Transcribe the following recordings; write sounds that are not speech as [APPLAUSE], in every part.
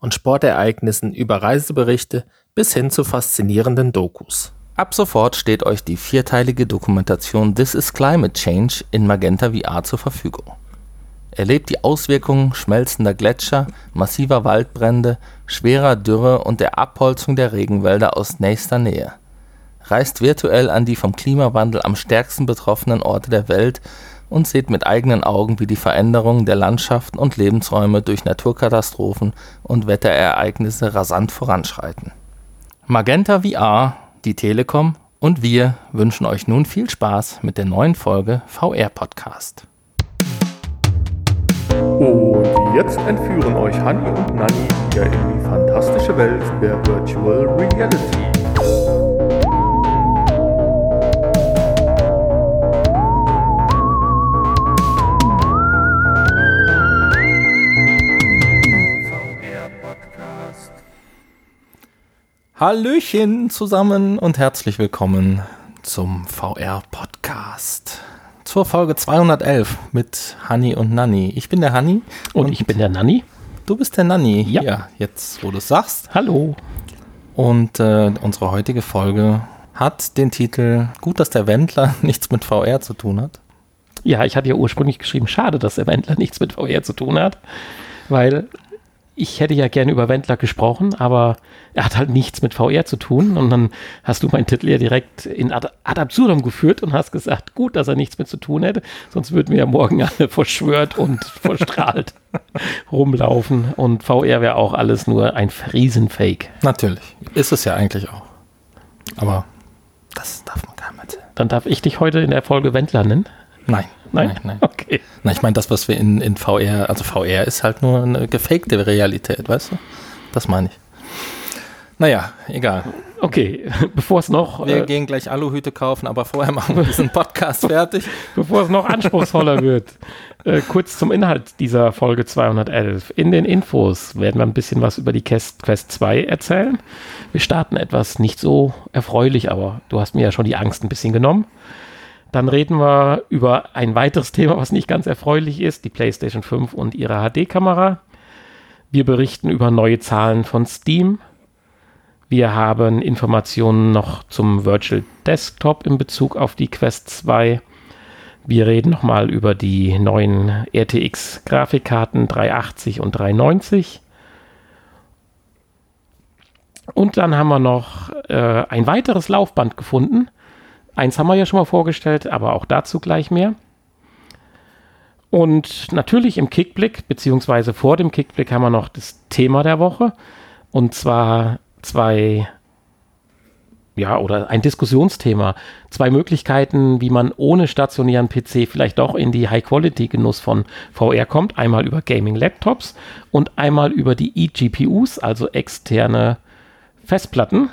und Sportereignissen über Reiseberichte bis hin zu faszinierenden Dokus. Ab sofort steht euch die vierteilige Dokumentation This is Climate Change in Magenta VR zur Verfügung. Erlebt die Auswirkungen schmelzender Gletscher, massiver Waldbrände, schwerer Dürre und der Abholzung der Regenwälder aus nächster Nähe. Reist virtuell an die vom Klimawandel am stärksten betroffenen Orte der Welt und seht mit eigenen Augen, wie die Veränderungen der Landschaften und Lebensräume durch Naturkatastrophen und Wetterereignisse rasant voranschreiten. Magenta VR die Telekom und wir wünschen euch nun viel Spaß mit der neuen Folge VR Podcast. Und jetzt entführen euch Hanni und Nanni wieder in die fantastische Welt der Virtual Reality. Hallöchen zusammen und herzlich willkommen zum VR-Podcast. Zur Folge 211 mit Hanni und Nanni. Ich bin der Hanni. Und, und, ich bin der Nanni. Du bist der Nanni. Ja. ja jetzt, wo du es sagst. Hallo. Und äh, unsere heutige Folge hat den Titel Gut, dass der Wendler [LAUGHS] nichts mit VR zu tun hat. Ja, ich hatte ja ursprünglich geschrieben, schade, dass der Wendler nichts mit VR zu tun hat, weil ich hätte ja gerne über Wendler gesprochen, aber er hat halt nichts mit VR zu tun. Und dann hast du meinen Titel ja direkt in ad, ad absurdum geführt und hast gesagt, gut, dass er nichts mit zu tun hätte, sonst würden wir ja morgen alle [LAUGHS] verschwört und verstrahlt [LAUGHS] rumlaufen. Und VR wäre auch alles nur ein Riesenfake. Natürlich. Ist es ja eigentlich auch. Aber das darf man keinem erzählen. Dann darf ich dich heute in der Folge Wendler nennen. Nein. Nein, nein, nein. Okay. Na, ich meine, das, was wir in, in VR, also VR ist halt nur eine gefakte Realität, weißt du? Das meine ich. Naja, egal. Okay, [LAUGHS] bevor es noch. Wir äh, gehen gleich Aluhüte kaufen, aber vorher machen wir diesen Podcast [LAUGHS] fertig. Bevor es noch anspruchsvoller [LAUGHS] wird. Äh, kurz zum Inhalt dieser Folge 211. In den Infos werden wir ein bisschen was über die Quest, Quest 2 erzählen. Wir starten etwas nicht so erfreulich, aber du hast mir ja schon die Angst ein bisschen genommen. Dann reden wir über ein weiteres Thema, was nicht ganz erfreulich ist, die PlayStation 5 und ihre HD-Kamera. Wir berichten über neue Zahlen von Steam. Wir haben Informationen noch zum Virtual Desktop in Bezug auf die Quest 2. Wir reden nochmal über die neuen RTX Grafikkarten 380 und 390. Und dann haben wir noch äh, ein weiteres Laufband gefunden, Eins haben wir ja schon mal vorgestellt, aber auch dazu gleich mehr. Und natürlich im Kickblick, beziehungsweise vor dem Kickblick haben wir noch das Thema der Woche. Und zwar zwei, ja, oder ein Diskussionsthema. Zwei Möglichkeiten, wie man ohne stationären PC vielleicht doch in die High-Quality-Genuss von VR kommt. Einmal über Gaming-Laptops und einmal über die eGPUs, also externe Festplatten.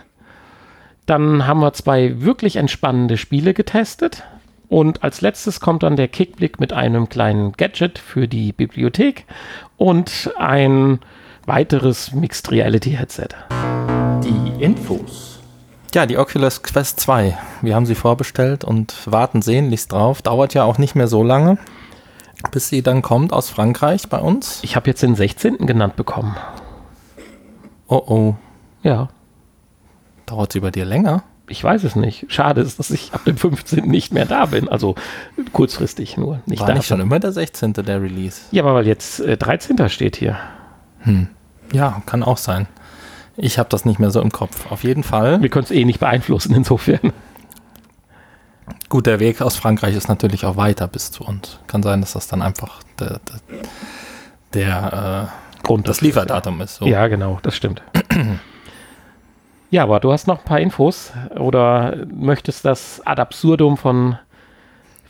Dann haben wir zwei wirklich entspannende Spiele getestet. Und als letztes kommt dann der Kickblick mit einem kleinen Gadget für die Bibliothek und ein weiteres Mixed Reality Headset. Die Infos. Ja, die Oculus Quest 2. Wir haben sie vorbestellt und warten sehnlichst drauf. Dauert ja auch nicht mehr so lange, bis sie dann kommt aus Frankreich bei uns. Ich habe jetzt den 16. genannt bekommen. Oh oh. Ja. Dauert sie bei dir länger? Ich weiß es nicht. Schade ist, dass ich ab dem 15. nicht mehr da bin. Also kurzfristig nur. Nicht War da nicht schon immer der 16. der Release? Ja, aber weil jetzt äh, 13. steht hier. Hm. Ja, kann auch sein. Ich habe das nicht mehr so im Kopf. Auf jeden Fall. Wir können es eh nicht beeinflussen, insofern. Gut, der Weg aus Frankreich ist natürlich auch weiter bis zu uns. Kann sein, dass das dann einfach der, der, der äh, Grund, das Lieferdatum ist. So. Ja, genau, das stimmt. Ja, aber du hast noch ein paar Infos oder möchtest das ad absurdum von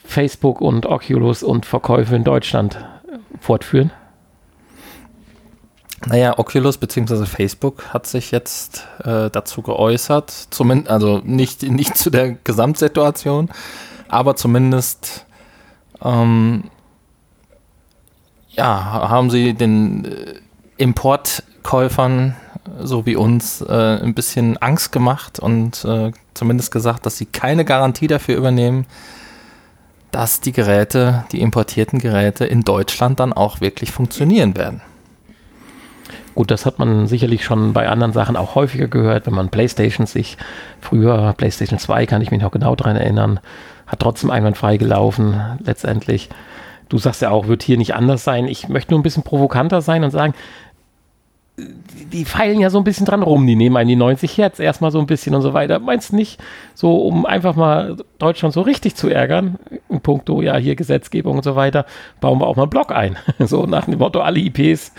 Facebook und Oculus und Verkäufe in Deutschland fortführen? Naja, Oculus bzw. Facebook hat sich jetzt äh, dazu geäußert, zumindest, also nicht, nicht zu der Gesamtsituation, aber zumindest ähm, ja, haben sie den äh, Importkäufern so wie uns äh, ein bisschen Angst gemacht und äh, zumindest gesagt, dass sie keine Garantie dafür übernehmen, dass die Geräte, die importierten Geräte in Deutschland dann auch wirklich funktionieren werden. Gut, das hat man sicherlich schon bei anderen Sachen auch häufiger gehört, wenn man Playstation sich früher, Playstation 2 kann ich mich noch genau daran erinnern, hat trotzdem einwandfrei gelaufen letztendlich. Du sagst ja auch, wird hier nicht anders sein. Ich möchte nur ein bisschen provokanter sein und sagen, die feilen ja so ein bisschen dran rum. Die nehmen einen die 90 Hertz erstmal so ein bisschen und so weiter. Meinst du nicht, so um einfach mal Deutschland so richtig zu ärgern, in puncto, ja, hier Gesetzgebung und so weiter, bauen wir auch mal einen Block ein. [LAUGHS] so nach dem Motto, alle IPs,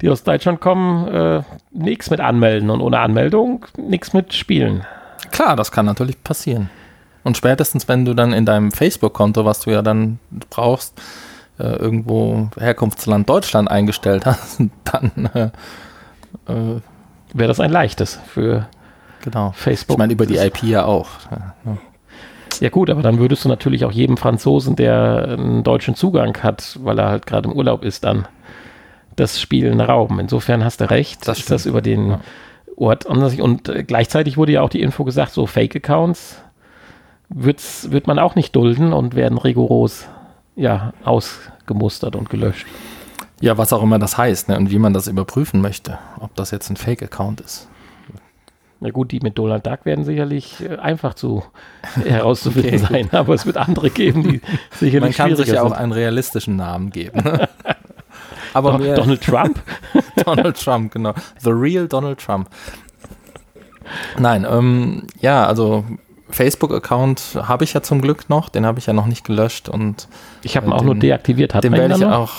die aus Deutschland kommen, äh, nichts mit anmelden und ohne Anmeldung nichts mit spielen. Klar, das kann natürlich passieren. Und spätestens, wenn du dann in deinem Facebook-Konto, was du ja dann brauchst, äh, irgendwo Herkunftsland Deutschland eingestellt [LAUGHS] hast, dann äh, äh, wäre das ein leichtes für genau. Facebook. Ich meine, über die IP ja auch. Ja, ja, gut, aber dann würdest du natürlich auch jedem Franzosen, der einen deutschen Zugang hat, weil er halt gerade im Urlaub ist, dann das Spielen rauben. Insofern hast du recht, das ist das über den ja. Ort anders. Und äh, gleichzeitig wurde ja auch die Info gesagt, so Fake-Accounts wird man auch nicht dulden und werden rigoros ja, ausgemustert und gelöscht. Ja, was auch immer das heißt ne, und wie man das überprüfen möchte, ob das jetzt ein Fake-Account ist. Na gut, die mit Donald Duck werden sicherlich äh, einfach zu [LAUGHS] herauszufinden okay. sein, aber es wird andere geben, die [LAUGHS] sicherlich Man kann sich ja auch einen realistischen Namen geben. [LAUGHS] Aber Don Donald Trump? Donald Trump, genau. The real Donald Trump. Nein, ähm, ja, also Facebook-Account habe ich ja zum Glück noch, den habe ich ja noch nicht gelöscht und ich habe ihn äh, auch nur deaktiviert. Hat den werde ich auch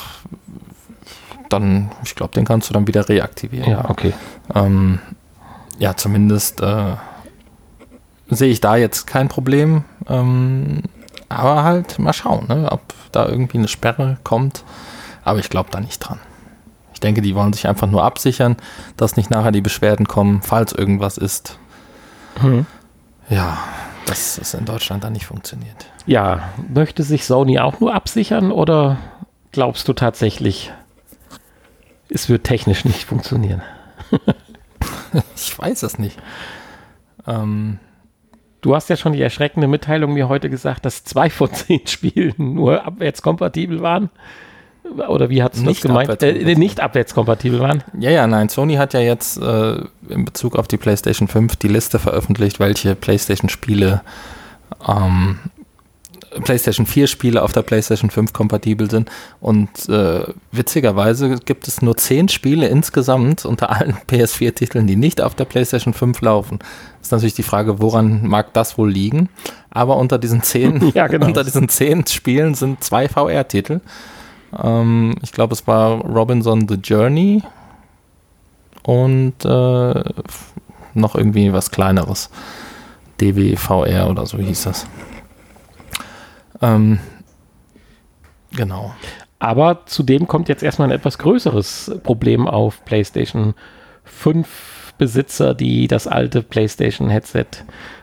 dann, ich glaube, den kannst du dann wieder reaktivieren. Ja, okay. Ähm, ja, zumindest äh, sehe ich da jetzt kein Problem. Ähm, aber halt mal schauen, ne, ob da irgendwie eine Sperre kommt. Aber ich glaube da nicht dran. Ich denke, die wollen sich einfach nur absichern, dass nicht nachher die Beschwerden kommen, falls irgendwas ist. Mhm. Ja, dass es in Deutschland dann nicht funktioniert. Ja, möchte sich Sony auch nur absichern oder glaubst du tatsächlich, es wird technisch nicht funktionieren. [LAUGHS] ich weiß es nicht. Ähm, du hast ja schon die erschreckende Mitteilung mir heute gesagt, dass zwei von zehn [LAUGHS] Spielen nur abwärtskompatibel waren. Oder wie hat es das gemeint? Äh, nicht abwärtskompatibel waren? Ja, ja, nein. Sony hat ja jetzt äh, in Bezug auf die PlayStation 5 die Liste veröffentlicht, welche PlayStation-Spiele ähm, PlayStation 4 Spiele auf der PlayStation 5 kompatibel sind. Und äh, witzigerweise gibt es nur 10 Spiele insgesamt unter allen [LAUGHS] PS4-Titeln, die nicht auf der PlayStation 5 laufen. Ist natürlich die Frage, woran mag das wohl liegen? Aber unter diesen 10, [LAUGHS] ja, genau. unter diesen 10 Spielen sind zwei VR-Titel. Ähm, ich glaube, es war Robinson The Journey und äh, noch irgendwie was kleineres. DWVR oder so hieß das. Ähm, genau. Aber zudem kommt jetzt erstmal ein etwas größeres Problem auf PlayStation 5 Besitzer, die das alte PlayStation Headset,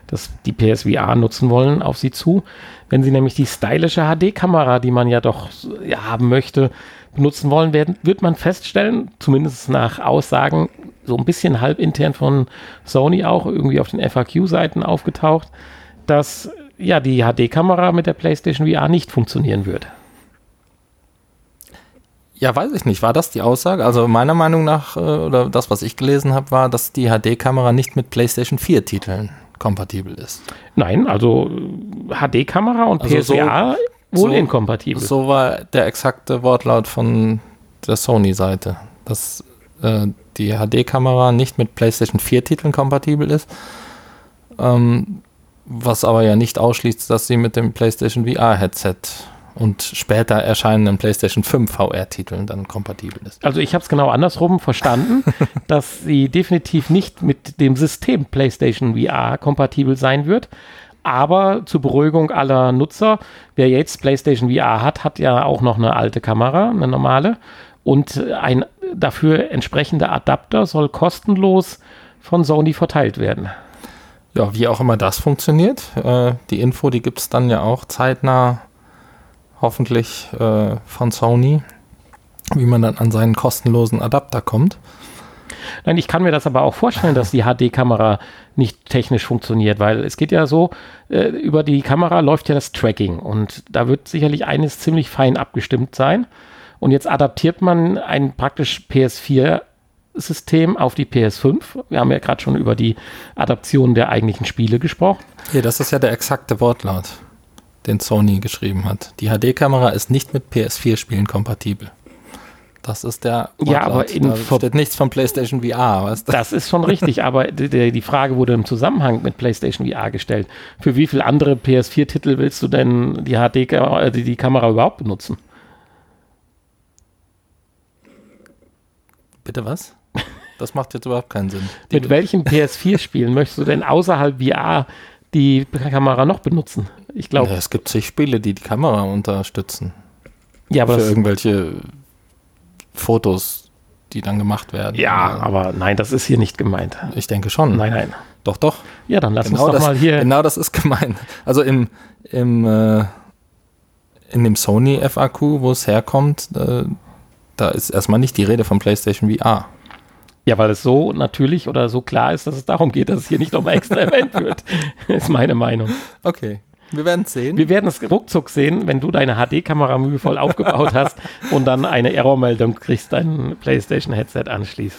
das die PSVR nutzen wollen, auf sie zu. Wenn sie nämlich die stylische HD-Kamera, die man ja doch ja, haben möchte, benutzen wollen, werden, wird man feststellen, zumindest nach Aussagen, so ein bisschen halb intern von Sony auch irgendwie auf den FAQ-Seiten aufgetaucht, dass ja, die HD-Kamera mit der PlayStation VR nicht funktionieren würde. Ja, weiß ich nicht. War das die Aussage? Also meiner Meinung nach, äh, oder das, was ich gelesen habe, war, dass die HD-Kamera nicht mit PlayStation 4-Titeln kompatibel ist. Nein, also HD-Kamera und also PSVR so, wohl so, inkompatibel. So war der exakte Wortlaut von der Sony-Seite, dass äh, die HD-Kamera nicht mit PlayStation 4-Titeln kompatibel ist. Ähm, was aber ja nicht ausschließt, dass sie mit dem PlayStation VR-Headset und später erscheinenden PlayStation 5 VR-Titeln dann kompatibel ist. Also ich habe es genau andersrum verstanden, [LAUGHS] dass sie definitiv nicht mit dem System PlayStation VR kompatibel sein wird. Aber zur Beruhigung aller Nutzer, wer jetzt PlayStation VR hat, hat ja auch noch eine alte Kamera, eine normale. Und ein dafür entsprechender Adapter soll kostenlos von Sony verteilt werden. Ja, wie auch immer das funktioniert. Äh, die Info, die gibt es dann ja auch zeitnah, hoffentlich äh, von Sony, wie man dann an seinen kostenlosen Adapter kommt. Nein, ich kann mir das aber auch vorstellen, dass die HD-Kamera nicht technisch funktioniert, weil es geht ja so, äh, über die Kamera läuft ja das Tracking und da wird sicherlich eines ziemlich fein abgestimmt sein. Und jetzt adaptiert man ein praktisch PS4 System auf die PS5. Wir haben ja gerade schon über die Adaption der eigentlichen Spiele gesprochen. Ja, das ist ja der exakte Wortlaut, den Sony geschrieben hat. Die HD-Kamera ist nicht mit PS4-Spielen kompatibel. Das ist der Wortlaut. Ja, aber in da steht nichts von PlayStation VR. Weißt du? Das ist schon richtig, aber [LAUGHS] die, die, Frage wurde im Zusammenhang mit PlayStation VR gestellt. Für wie viele andere PS4-Titel willst du denn die HD, äh, die, die Kamera überhaupt benutzen? Bitte was? Das macht jetzt überhaupt keinen Sinn. Die Mit welchen PS4-Spielen möchtest du denn außerhalb VR die Kamera noch benutzen? Ich glaube. Ja, es gibt zig Spiele, die die Kamera unterstützen. Ja, aber. Für irgendwelche Fotos, die dann gemacht werden. Ja, aber nein, das ist hier nicht gemeint. Ich denke schon. Nein, nein. Doch, doch. Ja, dann lass genau uns doch das, mal hier. Genau das ist gemeint. Also im, im, äh, in dem Sony FAQ, wo es herkommt, äh, da ist erstmal nicht die Rede von PlayStation VR. Ja, weil es so natürlich oder so klar ist, dass es darum geht, dass es hier nicht nochmal extra [LAUGHS] erwähnt wird. [LAUGHS] ist meine Meinung. Okay. Wir werden es sehen. Wir werden es ruckzuck sehen, wenn du deine HD-Kamera mühevoll aufgebaut [LAUGHS] hast und dann eine Errormeldung kriegst, dein PlayStation-Headset anschließt.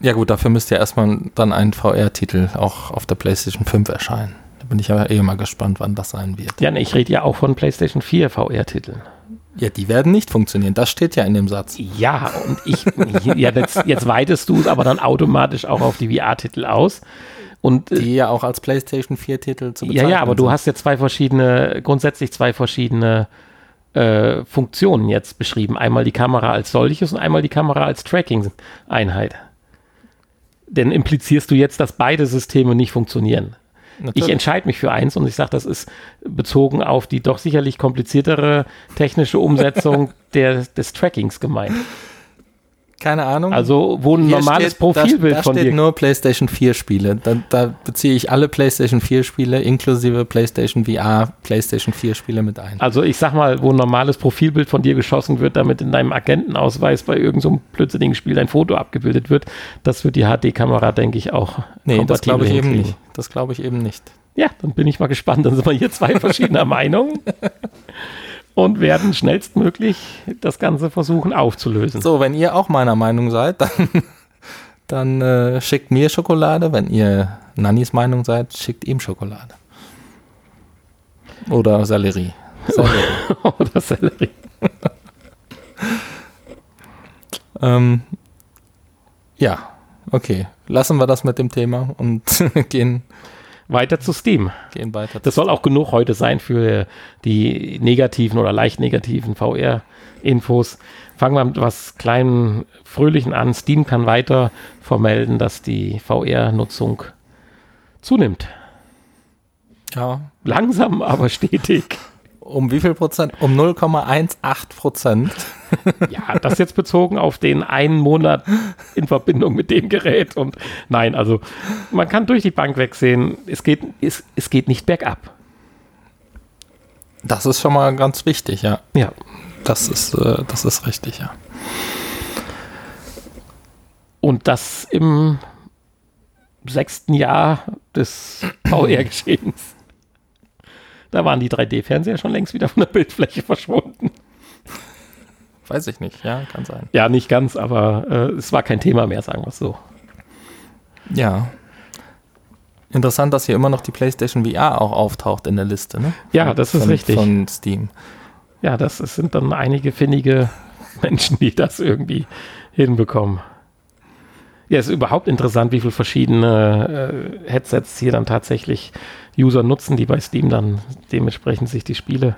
Ja gut, dafür müsste ja erstmal dann ein VR-Titel auch auf der PlayStation 5 erscheinen. Da bin ich aber eh mal gespannt, wann das sein wird. Ja, ich rede ja auch von PlayStation 4 VR-Titeln. Ja, die werden nicht funktionieren. Das steht ja in dem Satz. Ja, und ich, ja, jetzt, jetzt weitest du es aber dann automatisch auch auf die VR-Titel aus. Und, äh, die ja auch als PlayStation 4-Titel zu bezeichnen Ja, ja, aber sind. du hast ja zwei verschiedene, grundsätzlich zwei verschiedene äh, Funktionen jetzt beschrieben. Einmal die Kamera als solches und einmal die Kamera als Tracking-Einheit. Denn implizierst du jetzt, dass beide Systeme nicht funktionieren? Natürlich. Ich entscheide mich für eins und ich sage, das ist bezogen auf die doch sicherlich kompliziertere technische Umsetzung [LAUGHS] der, des Trackings gemeint. Keine Ahnung. Also, wo ein Hier normales steht, Profilbild da, da von steht nur PlayStation 4 Spiele. Da, da, beziehe ich alle PlayStation 4 Spiele inklusive PlayStation VR, PlayStation 4 Spiele mit ein. Also, ich sag mal, wo ein normales Profilbild von dir geschossen wird, damit in deinem Agentenausweis bei irgendeinem so blödsinnigen Spiel dein Foto abgebildet wird, das wird die HD-Kamera, denke ich, auch. Nee, das glaube ich eben nicht. Das glaube ich eben nicht. Ja, dann bin ich mal gespannt. Dann sind wir hier zwei verschiedener [LAUGHS] Meinungen und werden schnellstmöglich das Ganze versuchen aufzulösen. So, wenn ihr auch meiner Meinung seid, dann, [LAUGHS] dann äh, schickt mir Schokolade. Wenn ihr Nannys Meinung seid, schickt ihm Schokolade. Oder. Sellerie. [LAUGHS] Oder Sellerie. ähm, ja, okay. Lassen wir das mit dem Thema und [LAUGHS] gehen weiter zu Steam. Gehen weiter. Das soll auch genug heute sein für die negativen oder leicht negativen VR-Infos. Fangen wir mit was kleinen, fröhlichen an. Steam kann weiter vermelden, dass die VR-Nutzung zunimmt. Ja. Langsam, aber stetig. Um wie viel Prozent? Um 0,18 Prozent. ja, das jetzt bezogen auf den einen Monat in Verbindung mit dem Gerät. Und nein, also man kann durch die Bank wegsehen, es geht, es, es geht nicht bergab. Das ist schon mal ganz wichtig, ja. Ja. Das ist, äh, das ist richtig, ja. Und das im sechsten Jahr des VR-Geschehens. Da waren die 3D-Fernseher schon längst wieder von der Bildfläche verschwunden. Weiß ich nicht, ja, kann sein. Ja, nicht ganz, aber äh, es war kein Thema mehr, sagen wir es so. Ja. Interessant, dass hier immer noch die PlayStation VR auch auftaucht in der Liste, ne? Ja, das ist von, richtig. Von Steam. Ja, das, das sind dann einige findige Menschen, die das irgendwie hinbekommen. Ja, es ist überhaupt interessant, wie viele verschiedene äh, Headsets hier dann tatsächlich User nutzen, die bei Steam dann dementsprechend sich die Spiele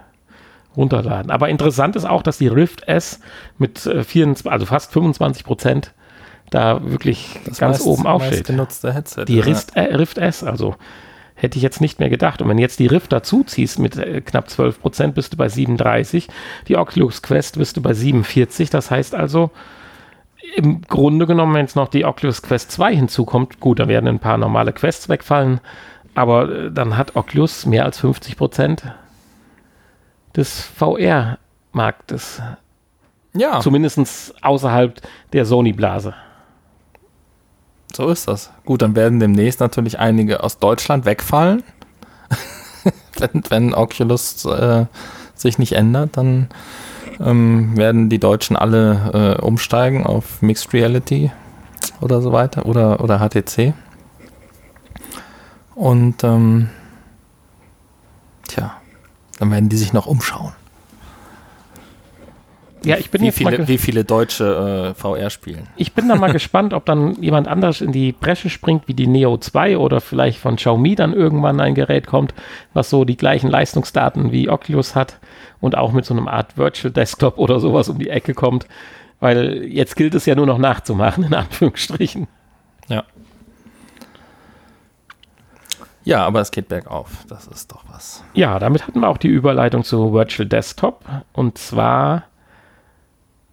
runterladen. Aber interessant ist auch, dass die Rift S mit äh, 24, also fast 25 Prozent da wirklich das ganz meist, oben aufsteht. Headset, die Rift, äh, Rift S, also Hätte ich jetzt nicht mehr gedacht. Und wenn jetzt die Rift dazu ziehst mit äh, knapp 12 Prozent, bist du bei 37. Die Oculus Quest bist du bei 47. Das heißt also, im Grunde genommen, wenn jetzt noch die Oculus Quest 2 hinzukommt, gut, da werden ein paar normale Quests wegfallen, aber äh, dann hat Oculus mehr als 50 Prozent des VR-Marktes. Ja. Zumindest außerhalb der Sony-Blase. So ist das. Gut, dann werden demnächst natürlich einige aus Deutschland wegfallen. [LAUGHS] wenn, wenn Oculus äh, sich nicht ändert, dann ähm, werden die Deutschen alle äh, umsteigen auf Mixed Reality oder so weiter oder, oder HTC. Und ähm, tja, dann werden die sich noch umschauen. Ja, ich bin wie jetzt viele, mal wie viele Deutsche äh, VR spielen. Ich bin da mal [LAUGHS] gespannt, ob dann jemand anders in die Bresche springt, wie die Neo 2 oder vielleicht von Xiaomi dann irgendwann ein Gerät kommt, was so die gleichen Leistungsdaten wie Oculus hat und auch mit so einem Art Virtual Desktop oder sowas um die Ecke kommt. Weil jetzt gilt es ja nur noch nachzumachen, in Anführungsstrichen. Ja. Ja, aber es geht bergauf. Das ist doch was. Ja, damit hatten wir auch die Überleitung zu Virtual Desktop. Und zwar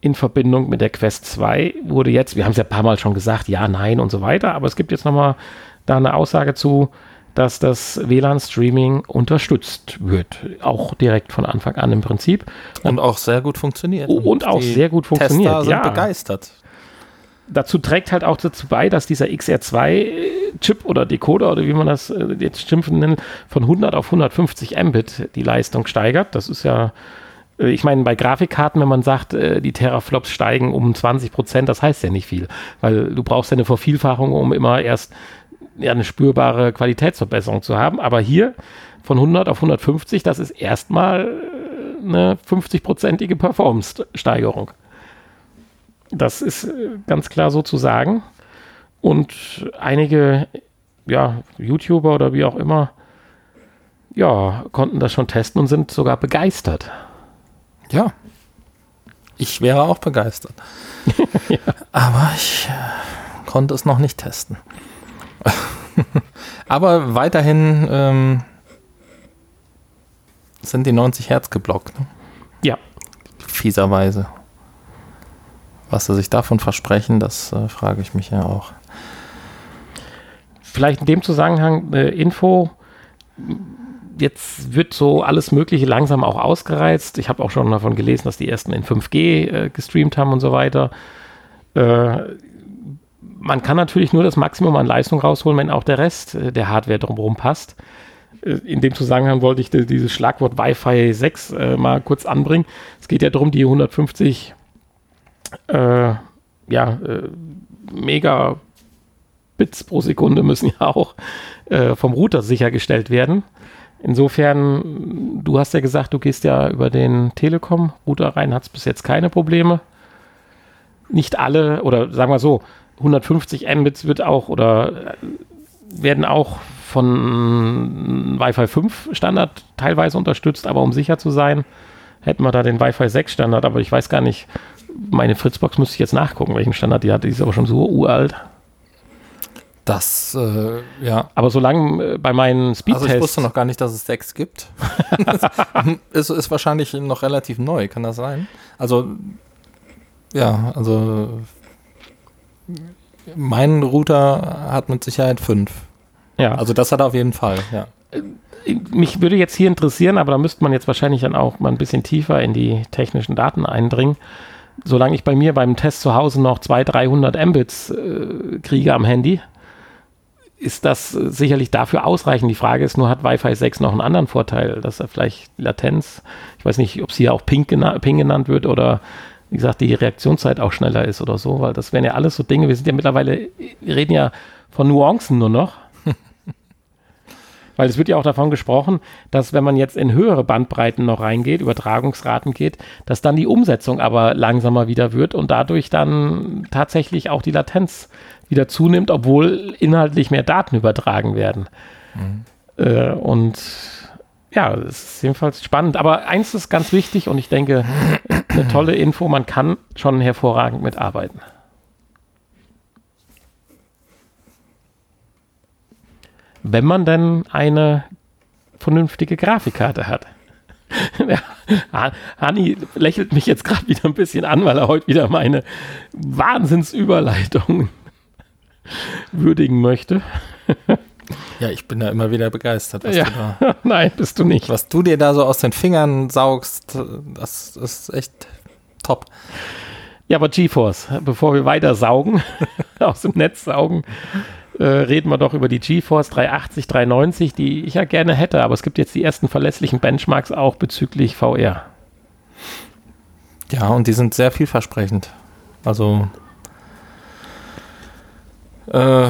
in Verbindung mit der Quest 2 wurde jetzt, wir haben es ja ein paar Mal schon gesagt, ja, nein und so weiter, aber es gibt jetzt nochmal da eine Aussage zu, dass das WLAN-Streaming unterstützt wird. Auch direkt von Anfang an im Prinzip. Und auch sehr gut funktioniert. Und, auch die sehr gut funktioniert. Tester sind ja. begeistert. Dazu trägt halt auch dazu bei, dass dieser XR2-Chip oder Decoder oder wie man das äh, jetzt schimpfen nennt, von 100 auf 150 Mbit die Leistung steigert. Das ist ja ich meine, bei Grafikkarten, wenn man sagt, äh, die Teraflops steigen um 20 Prozent, das heißt ja nicht viel, weil du brauchst ja eine Vervielfachung, um immer erst eine spürbare Qualitätsverbesserung zu haben. Aber hier von 100 auf 150, das ist erstmal äh, eine 50-prozentige Performance-Steigerung. Das ist ganz klar so zu sagen. Und einige ja, YouTuber oder wie auch immer, ja, konnten das schon testen und sind sogar begeistert. Ja. Ich wäre auch begeistert. [LAUGHS] Ja. Aber ich äh, konnte es noch nicht testen. [LAUGHS] Aber weiterhin ähm, sind die 90 Hertz geblockt. Ne? Ja. Fieserweise. Was sie sich davon versprechen, das äh, frage ich mich ja auch. Vielleicht in dem Zusammenhang äh, Info. Jetzt wird so alles Mögliche langsam auch ausgereizt. Ich habe auch schon davon gelesen, dass die ersten in 5G äh, gestreamt haben und so weiter. Äh, man kann natürlich nur das Maximum an Leistung rausholen, wenn auch der Rest äh, der Hardware drumherum passt. Äh, In dem Zusammenhang wollte ich die- dieses Schlagwort Wi-Fi 6 äh, mal kurz anbringen. Es geht ja darum, die 150 äh, ja, Megabits pro Sekunde müssen ja auch vom Router sichergestellt werden. Insofern, du hast ja gesagt, du gehst ja über den Telekom-Router rein, hat es bis jetzt keine Probleme. Nicht alle, oder sagen wir so, 150 Mbits wird auch oder äh, werden auch von Wi-Fi 5 Standard teilweise unterstützt, aber um sicher zu sein, hätten wir da den Wi-Fi 6 Standard, aber ich weiß gar nicht, meine Fritzbox müsste ich jetzt nachgucken, welchen Standard die hat, die ist aber schon so uralt. Das, äh, ja. Aber solange äh, bei meinen Also Speedtests ich wusste noch gar nicht, dass es sechs gibt. [LAUGHS] [LAUGHS] es ist wahrscheinlich noch relativ neu, kann das sein? Also, ja, also mein Router hat mit Sicherheit fünf. ja, Also das hat er auf jeden Fall, ja. mich würde jetzt hier interessieren, aber da müsste man jetzt wahrscheinlich dann auch mal ein bisschen tiefer in die technischen Daten eindringen. Solange ich bei mir beim Test zu Hause noch 200, 300 Mbits äh, kriege am Handy, ist das äh, sicherlich dafür ausreichend. Die Frage ist nur, hat Wi-Fi 6 noch einen anderen Vorteil, dass er vielleicht Latenz, ich weiß nicht, ob es hier auch Ping, gena Ping genannt wird oder wie gesagt, die Reaktionszeit auch schneller ist oder so, weil das wären ja alles so Dinge, wir sind ja mittlerweile, wir reden ja von Nuancen nur noch. Weil es wird ja auch davon gesprochen, dass wenn man jetzt in höhere Bandbreiten noch reingeht, Übertragungsraten geht, dass dann die Umsetzung aber langsamer wieder wird und dadurch dann tatsächlich auch die Latenz wieder zunimmt, obwohl inhaltlich mehr Daten übertragen werden. Äh, und ja, es ist jedenfalls spannend. Aber eins ist ganz wichtig und ich denke, eine tolle Info, man kann schon hervorragend mitarbeiten. Wenn man denn eine vernünftige Grafikkarte hat. [LAUGHS] Ja, Hani lächelt mich jetzt gerade wieder ein bisschen an, weil er heute wieder meine Wahnsinnsüberleitung würdigen möchte. Ja, ich bin da immer wieder begeistert. ja. Da, [LAUGHS] Nein, bist du nicht. Was du dir da so aus den Fingern saugst, das ist echt top. Ja, aber GeForce, bevor wir weiter saugen, [LAUGHS] aus dem Netz saugen, äh, reden wir doch über die GeForce 380, 390, die ich ja gerne hätte, aber es gibt jetzt die ersten verlässlichen Benchmarks auch bezüglich VR. Ja, und die sind sehr vielversprechend. Also äh,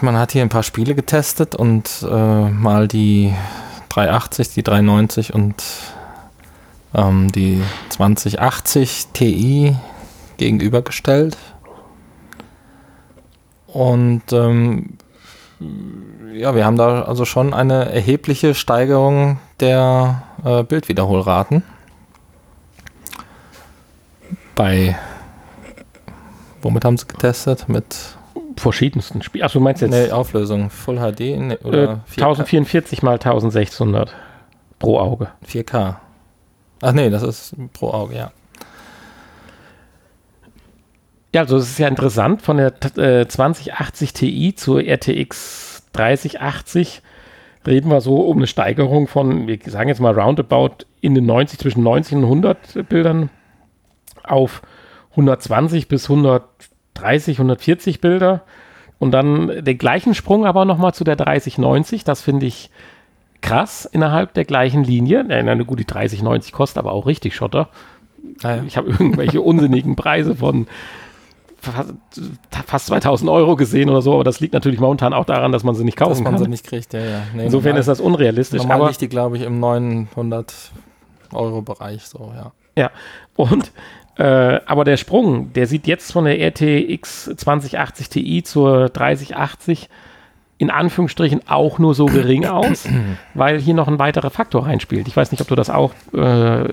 man hat hier ein paar Spiele getestet und äh, mal die 380, die 390 und ähm, die 2080 Ti gegenübergestellt. Und ähm, ja, wir haben da also schon eine erhebliche Steigerung der äh, Bildwiederholraten. Bei, womit haben sie getestet? Mit verschiedensten Spielen. Achso, du meinst jetzt? Nee, Auflösung, Full HD ne, oder äh, 1044 mal 1600 pro Auge. 4K. Ach nee, das ist pro Auge, ja. Ja, also es ist ja interessant, von der äh, 2080 Ti zur RTX 3080 reden wir so um eine Steigerung von, wir sagen jetzt mal roundabout in den 90, zwischen 90 und 100 Bildern auf 120 bis 130, 140 Bilder. Und dann den gleichen Sprung aber nochmal zu der 3090. Das finde ich krass innerhalb der gleichen Linie. Na, gut, die 3090 kostet aber auch richtig Schotter. Ja. Ich habe irgendwelche unsinnigen Preise von fast 2000 Euro gesehen oder so, aber das liegt natürlich momentan auch daran, dass man sie nicht kaufen dass man kann. sie nicht kriegt, ja, ja. Nee, Insofern normal, ist das unrealistisch. Normal aber liegt die, glaube ich, im 900 Euro Bereich, so, ja. Ja, und äh, aber der Sprung, der sieht jetzt von der RTX 2080 Ti zur 3080 in Anführungsstrichen auch nur so gering aus, weil hier noch ein weiterer Faktor reinspielt. Ich weiß nicht, ob du das auch, äh,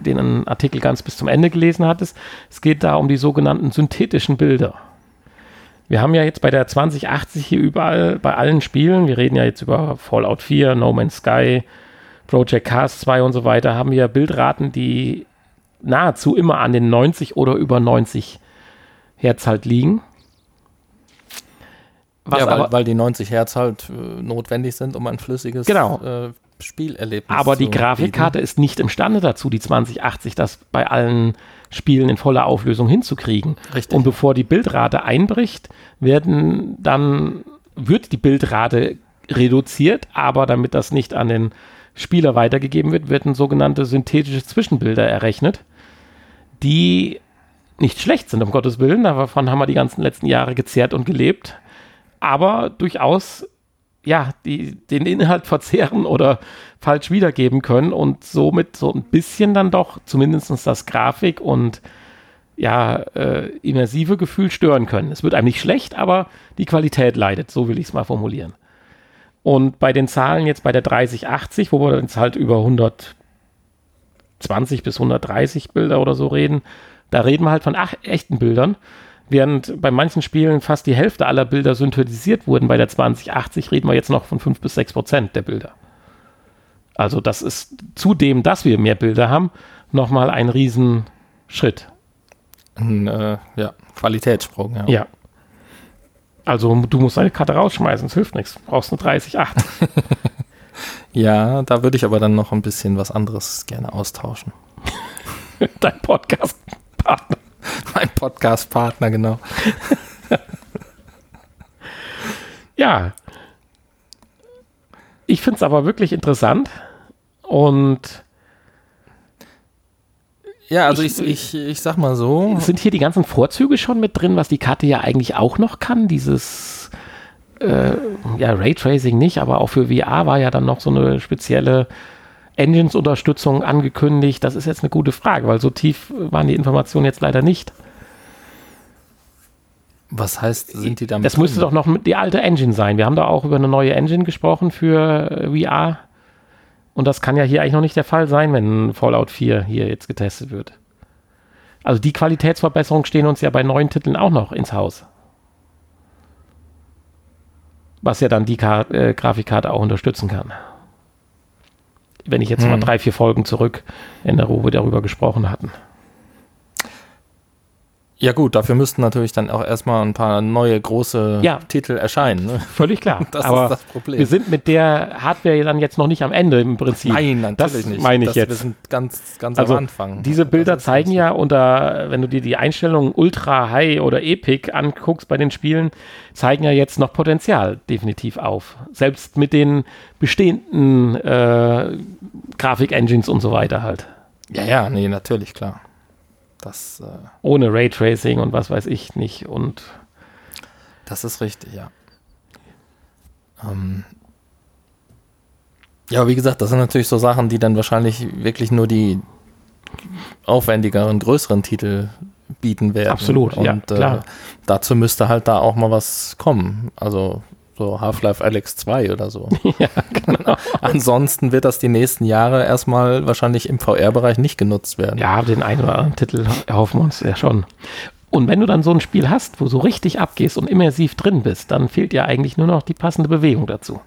den Artikel ganz bis zum Ende gelesen hattest. Es geht da um die sogenannten synthetischen Bilder. Wir haben ja jetzt bei der 2080 hier überall, bei allen Spielen, wir reden ja jetzt über Fallout 4, No Man's Sky, Project Cars 2 und so weiter, haben wir Bildraten, die nahezu immer an den 90 oder über 90 Hertz halt liegen. Was ja, weil, aber, weil die 90 Hertz halt äh, notwendig sind, um ein flüssiges genau. äh, Spielerlebnis Aber die Grafikkarte bieten. ist nicht imstande dazu, die 2080 das bei allen Spielen in voller Auflösung hinzukriegen. Richtig. Und bevor die Bildrate einbricht, werden dann wird die Bildrate reduziert, aber damit das nicht an den Spieler weitergegeben wird, werden sogenannte synthetische Zwischenbilder errechnet, die nicht schlecht sind, um Gottes Willen. Davon haben wir die ganzen letzten Jahre gezehrt und gelebt aber durchaus ja, die, den Inhalt [LAUGHS] verzehren oder falsch wiedergeben können und somit so ein bisschen dann doch zumindest das Grafik und ja, äh, immersive Gefühl stören können. Es wird einem nicht schlecht, aber die Qualität leidet, so will ich es mal formulieren. Und bei den Zahlen jetzt bei der 3080, wo wir jetzt halt über 120 bis 130 Bilder oder so reden, da reden wir halt von ach, echten Bildern. Während bei manchen Spielen fast die Hälfte aller Bilder synthetisiert wurden, bei der 2080 reden wir jetzt noch von 5 bis 6 Prozent der Bilder. Also das ist zudem, dass wir mehr Bilder haben, nochmal ein Riesenschritt. Ein äh, ja, Qualitätssprung, ja. Ja. Also du musst deine Karte rausschmeißen, es hilft nichts. Du brauchst eine 3080. [LAUGHS] ja, da würde ich aber dann noch ein bisschen was anderes gerne austauschen. [LAUGHS] Dein Podcast-Partner. [LAUGHS] mein Podcast-Partner, genau. [LAUGHS] ja. Ich finde es aber wirklich interessant und ja, also ich, ich, ich sag mal so. Sind hier die ganzen Vorzüge schon mit drin, was die Karte ja eigentlich auch noch kann? Dieses äh, ja, Raytracing nicht, aber auch für VR war ja dann noch so eine spezielle Engines-Unterstützung angekündigt. Das ist jetzt eine gute Frage, weil so tief waren die Informationen jetzt leider nicht. Was heißt, sind die damit? Das müsste doch noch die alte Engine sein. Wir haben da auch über eine neue Engine gesprochen für äh, VR. Und das kann ja hier eigentlich noch nicht der Fall sein, wenn Fallout 4 hier jetzt getestet wird. Also die Qualitätsverbesserungen stehen uns ja bei neuen Titeln auch noch ins Haus. was ja dann die Kar äh, Grafikkarte auch unterstützen kann. Wenn ich jetzt hm. mal drei, vier Folgen zurück in der Ruhe darüber gesprochen hatten. Ja gut, dafür müssten natürlich dann auch erstmal ein paar neue große ja. Titel erscheinen. Ne? Völlig klar. [LAUGHS] Das Aber ist das Problem. Wir sind mit der Hardware dann jetzt noch nicht am Ende im Prinzip. Nein, natürlich das nicht. meine ich das, jetzt. Wir sind ganz, ganz also am Anfang. Diese Bilder zeigen ja unter, wenn du dir die Einstellungen Ultra, High oder Epic anguckst bei den Spielen, zeigen ja jetzt noch Potenzial definitiv auf. Selbst mit den bestehenden äh, Grafik-Engines und so weiter halt. Ja, ja, nee, natürlich, klar. Das, äh, Ohne Raytracing und was weiß ich nicht. Und das ist richtig, ja. Ähm, ja, wie gesagt, das sind natürlich so Sachen, die dann wahrscheinlich wirklich nur die aufwendigeren, größeren Titel bieten werden. Absolut, und, ja, klar. Äh, dazu müsste halt da auch mal was kommen. Also so Half-Life Alex 2 oder so. [LAUGHS] ja, genau. [LAUGHS] Ansonsten wird das die nächsten Jahre erstmal wahrscheinlich im VR-Bereich nicht genutzt werden. Ja, den einen oder anderen Titel erhoffen wir uns ja schon. Und wenn du dann so ein Spiel hast, wo du richtig abgehst und immersiv drin bist, dann fehlt dir eigentlich nur noch die passende Bewegung dazu.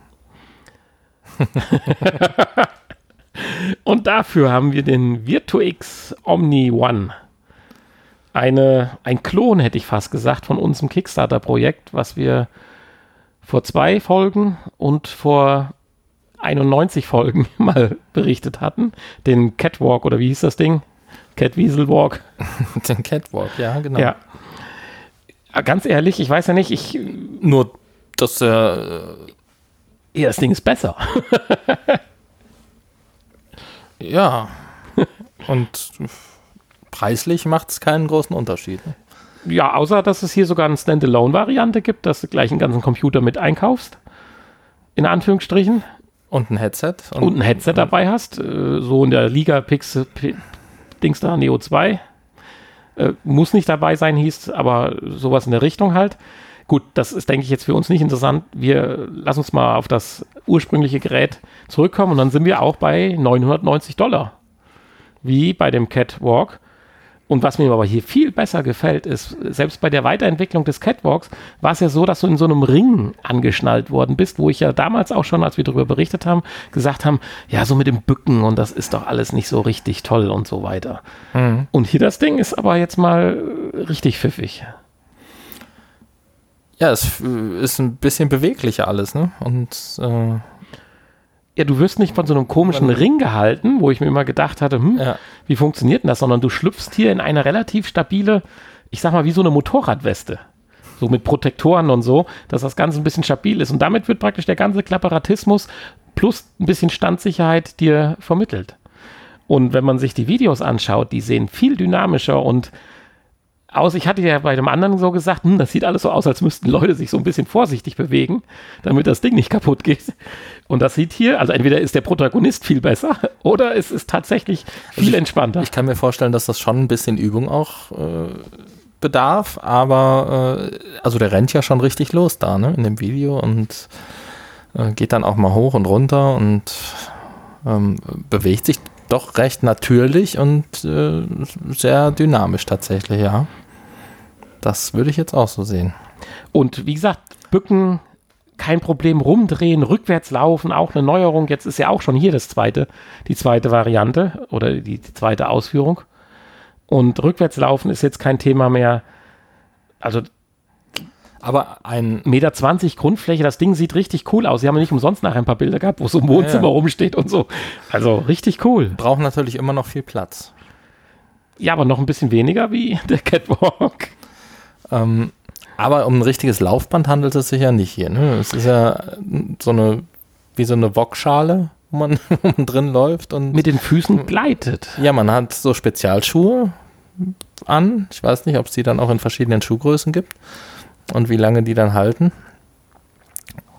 [LAUGHS] und dafür haben wir den VirtuX Omni One. Eine, ein Klon, hätte ich fast gesagt, von unserem Kickstarter-Projekt, was wir vor zwei Folgen und vor 91 Folgen [LAUGHS] mal berichtet hatten. Den Catwalk oder wie hieß das Ding? Catwieselwalk. [LAUGHS] Den Catwalk, ja, genau. Ja. Ganz ehrlich, ich weiß ja nicht, ich. Nur, dass er. Äh, ja, das Ding ist besser. [LAUGHS] ja. Und preislich macht es keinen großen Unterschied. Ne? Ja, außer dass es hier sogar eine Standalone-Variante gibt, dass du gleich einen ganzen Computer mit einkaufst. In Anführungsstrichen. Und ein Headset. Und, und ein Headset dabei hast. Äh, so in der Liga Pixel Dings da, Neo 2. Äh, muss nicht dabei sein, hieß, aber sowas in der Richtung halt. Gut, das ist, denke ich, jetzt für uns nicht interessant. Wir lassen uns mal auf das ursprüngliche Gerät zurückkommen und dann sind wir auch bei 990 Dollar. Wie bei dem Catwalk. Und was mir aber hier viel besser gefällt, ist, selbst bei der Weiterentwicklung des Catwalks war es ja so, dass du in so einem Ring angeschnallt worden bist, wo ich ja damals auch schon, als wir darüber berichtet haben, gesagt haben, ja, so mit dem Bücken und das ist doch alles nicht so richtig toll und so weiter. Mhm. Und hier das Ding ist aber jetzt mal richtig pfiffig. Ja, es ist ein bisschen beweglicher alles, ne? Und äh ja, du wirst nicht von so einem komischen Ring gehalten, wo ich mir immer gedacht hatte, hm, ja. wie funktioniert denn das, sondern du schlüpfst hier in eine relativ stabile, ich sag mal, wie so eine Motorradweste. So mit Protektoren und so, dass das Ganze ein bisschen stabil ist. Und damit wird praktisch der ganze Klapperatismus plus ein bisschen Standsicherheit dir vermittelt. Und wenn man sich die Videos anschaut, die sehen viel dynamischer und aus. Ich hatte ja bei dem anderen so gesagt, hm, das sieht alles so aus, als müssten Leute sich so ein bisschen vorsichtig bewegen, damit das Ding nicht kaputt geht. Und das sieht hier, also entweder ist der Protagonist viel besser [LAUGHS] oder es ist tatsächlich viel also ich, entspannter. Ich kann mir vorstellen, dass das schon ein bisschen Übung auch äh, bedarf, aber äh, also der rennt ja schon richtig los da, ne, in dem Video und äh, geht dann auch mal hoch und runter und ähm, bewegt sich doch recht natürlich und äh, sehr dynamisch tatsächlich, ja. Das würde ich jetzt auch so sehen. Und wie gesagt, Bücken, kein Problem, rumdrehen, rückwärts laufen, auch eine Neuerung. Jetzt ist ja auch schon hier das zweite, die zweite Variante oder die, die zweite Ausführung. Und rückwärts laufen ist jetzt kein Thema mehr. Also aber ein Meter 20 Grundfläche, das Ding sieht richtig cool aus. Sie haben ja nicht umsonst nachher ein paar Bilder gehabt, wo so ein Wohnzimmer ja, ja. rumsteht und so. Also richtig cool. Braucht natürlich immer noch viel Platz. Ja, aber noch ein bisschen weniger wie der Catwalk. Ähm, aber um ein richtiges Laufband handelt es sich ja nicht hier. Ne? Es ist ja so eine, wie so eine Wokschale, wo man [LAUGHS] drin läuft und. Mit den Füßen gleitet. Ja, man hat so Spezialschuhe an. Ich weiß nicht, ob es die dann auch in verschiedenen Schuhgrößen gibt und wie lange die dann halten.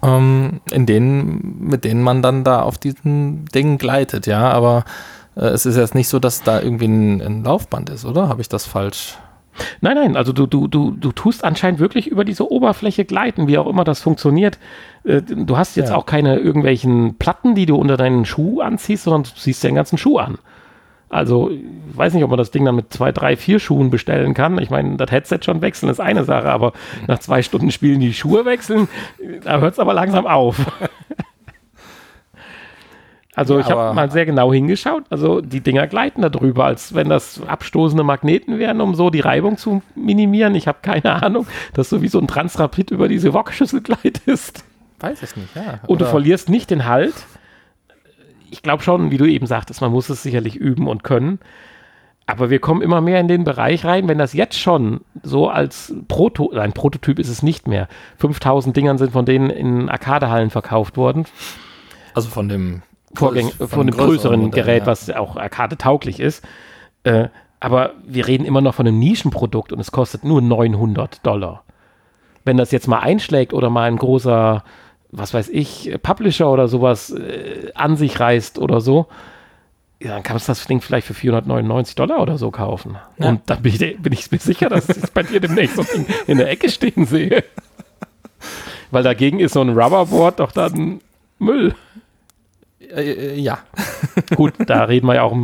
Ähm, in denen, mit denen man dann da auf diesen Dingen gleitet, ja, aber äh, es ist jetzt nicht so, dass da irgendwie ein, ein Laufband ist, oder? Habe ich das falsch? Nein, nein, also du, du, du, du tust anscheinend wirklich über diese Oberfläche gleiten, wie auch immer das funktioniert. Äh, du hast jetzt ja. auch keine irgendwelchen Platten, die du unter deinen Schuh anziehst, sondern du ziehst den ganzen Schuh an. Also, ich weiß nicht, ob man das Ding dann mit zwei, drei, vier Schuhen bestellen kann. Ich meine, das Headset schon wechseln ist eine Sache, aber nach zwei Stunden Spielen die Schuhe wechseln, da hört es aber langsam auf. [LAUGHS] Also ich habe mal sehr genau hingeschaut. Also die Dinger gleiten da drüber, als wenn das abstoßende Magneten wären, um so die Reibung zu minimieren. Ich habe keine Ahnung, dass so wie so ein Transrapid über diese Wokschüssel gleitest. Weiß ich nicht, ja. Und du verlierst nicht den Halt. Ich glaube schon, wie du eben sagtest, man muss es sicherlich üben und können. Aber wir kommen immer mehr in den Bereich rein, wenn das jetzt schon so als Proto, ein Prototyp ist es nicht mehr. 5000 Dingern sind von denen in Arcadehallen verkauft worden. Also von dem Vorgäng von von dem größeren Modell, Gerät, ja. was auch Arcade-tauglich ist. Äh, aber wir reden immer noch von einem Nischenprodukt und es kostet nur 900 Dollar. Wenn das jetzt mal einschlägt oder mal ein großer, was weiß ich, Publisher oder sowas äh, an sich reißt oder so, ja, dann kannst du das Ding vielleicht für 499 Dollar oder so kaufen. Ja. Und dann bin ich, bin ich mir sicher, dass ich bei dir demnächst so Ding in der Ecke stehen sehe. [LAUGHS] Weil dagegen ist so ein Rubberboard doch dann Müll. Äh, äh, ja, Gut, da [LAUGHS] reden wir ja auch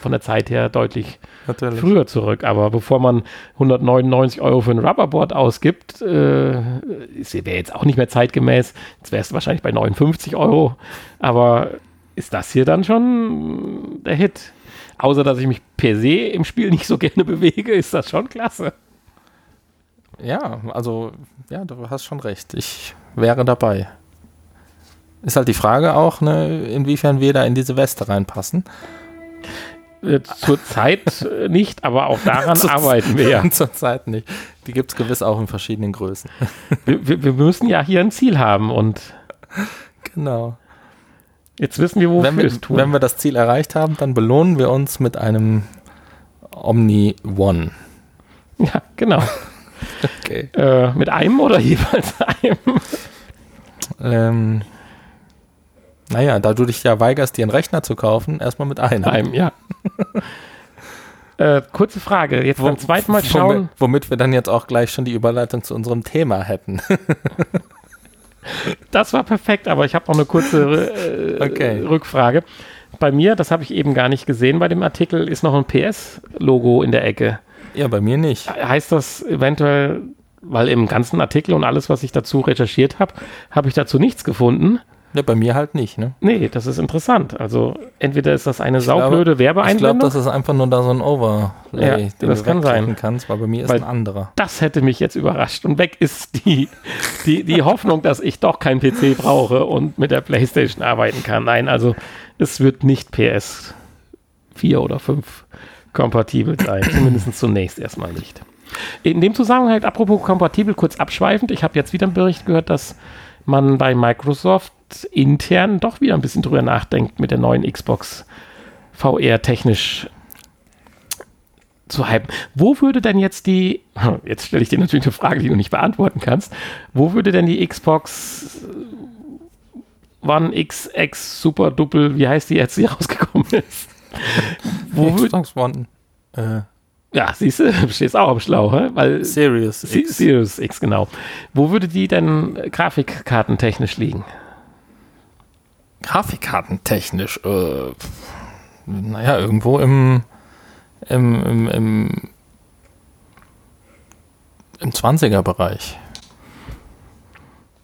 von der Zeit her deutlich natürlich. früher zurück. Aber bevor man 199 Euro für ein Rubberboard ausgibt, äh, wäre jetzt auch nicht mehr zeitgemäß. Jetzt wäre es wahrscheinlich bei 59 Euro. Aber ist das hier dann schon der Hit? Außer, dass ich mich per se im Spiel nicht so gerne bewege, ist das schon klasse. Ja, also, ja, du hast schon recht. Ich wäre dabei. Ist halt die Frage auch, ne, inwiefern wir da in diese Weste reinpassen. Äh, Zurzeit [LAUGHS] nicht, aber auch daran [LAUGHS] Zur- arbeiten wir ja. [LAUGHS] Zurzeit nicht. Die gibt es gewiss auch in verschiedenen Größen. Wir, wir, wir müssen ja hier ein Ziel haben und Genau. jetzt wissen wir, wofür Wenn wir, es tun. wenn wir das Ziel erreicht haben, dann belohnen wir uns mit einem Omni One. ja, genau. Okay. Äh, mit einem oder jeweils einem? Ähm, naja, da du dich ja weigerst, dir einen Rechner zu kaufen, erstmal mit einem. einem, ja. [LAUGHS] äh, kurze Frage, jetzt beim zweiten Mal schauen. Womit, womit wir dann jetzt auch gleich schon die Überleitung zu unserem Thema hätten. [LAUGHS] Das war perfekt, aber ich habe noch eine kurze äh, Okay. Rückfrage. Bei mir, das habe ich eben gar nicht gesehen bei dem Artikel, ist noch ein PS-Logo in der Ecke. Ja, bei mir nicht. Heißt das eventuell, weil im ganzen Artikel und alles, was ich dazu recherchiert habe, habe ich dazu nichts gefunden? Ja, bei mir halt nicht, ne? Nee, das ist interessant. Also entweder ist das eine Ich glaube- saublöde Ich glaube, Werbeeinblendung. das ist einfach nur da so ein Overlay, Ja, den das du kann sein. kannst, weil bei mir ist Weil- ein anderer. das hätte mich jetzt überrascht. Und weg ist die, die, die Hoffnung, dass ich doch keinen PC brauche und mit der PlayStation arbeiten kann. Nein, also es wird nicht PS 4 oder 5 kompatibel sein. Zumindest zunächst erstmal nicht. In dem Zusammenhang, apropos kompatibel, kurz abschweifend, ich habe jetzt wieder einen Bericht gehört, dass man bei Microsoft intern doch wieder ein bisschen drüber nachdenkt, mit der neuen Xbox VR technisch zu hypen. Wo würde denn jetzt die, [LAUGHS] jetzt stelle ich dir natürlich eine Frage, die du nicht beantworten kannst, wo würde denn die Xbox One XX Super Doppel, wie heißt die jetzt, die [LAUGHS] rausgekommen ist? Wo Xbox One äh, ja, siehst du, [LAUGHS] stehst auch am Schlauch, hä? weil Series Se- X. Series X, genau. Wo würde die denn grafikkartentechnisch liegen? Grafikkartentechnisch, äh, naja, irgendwo im, im, im, im, im 20er-Bereich.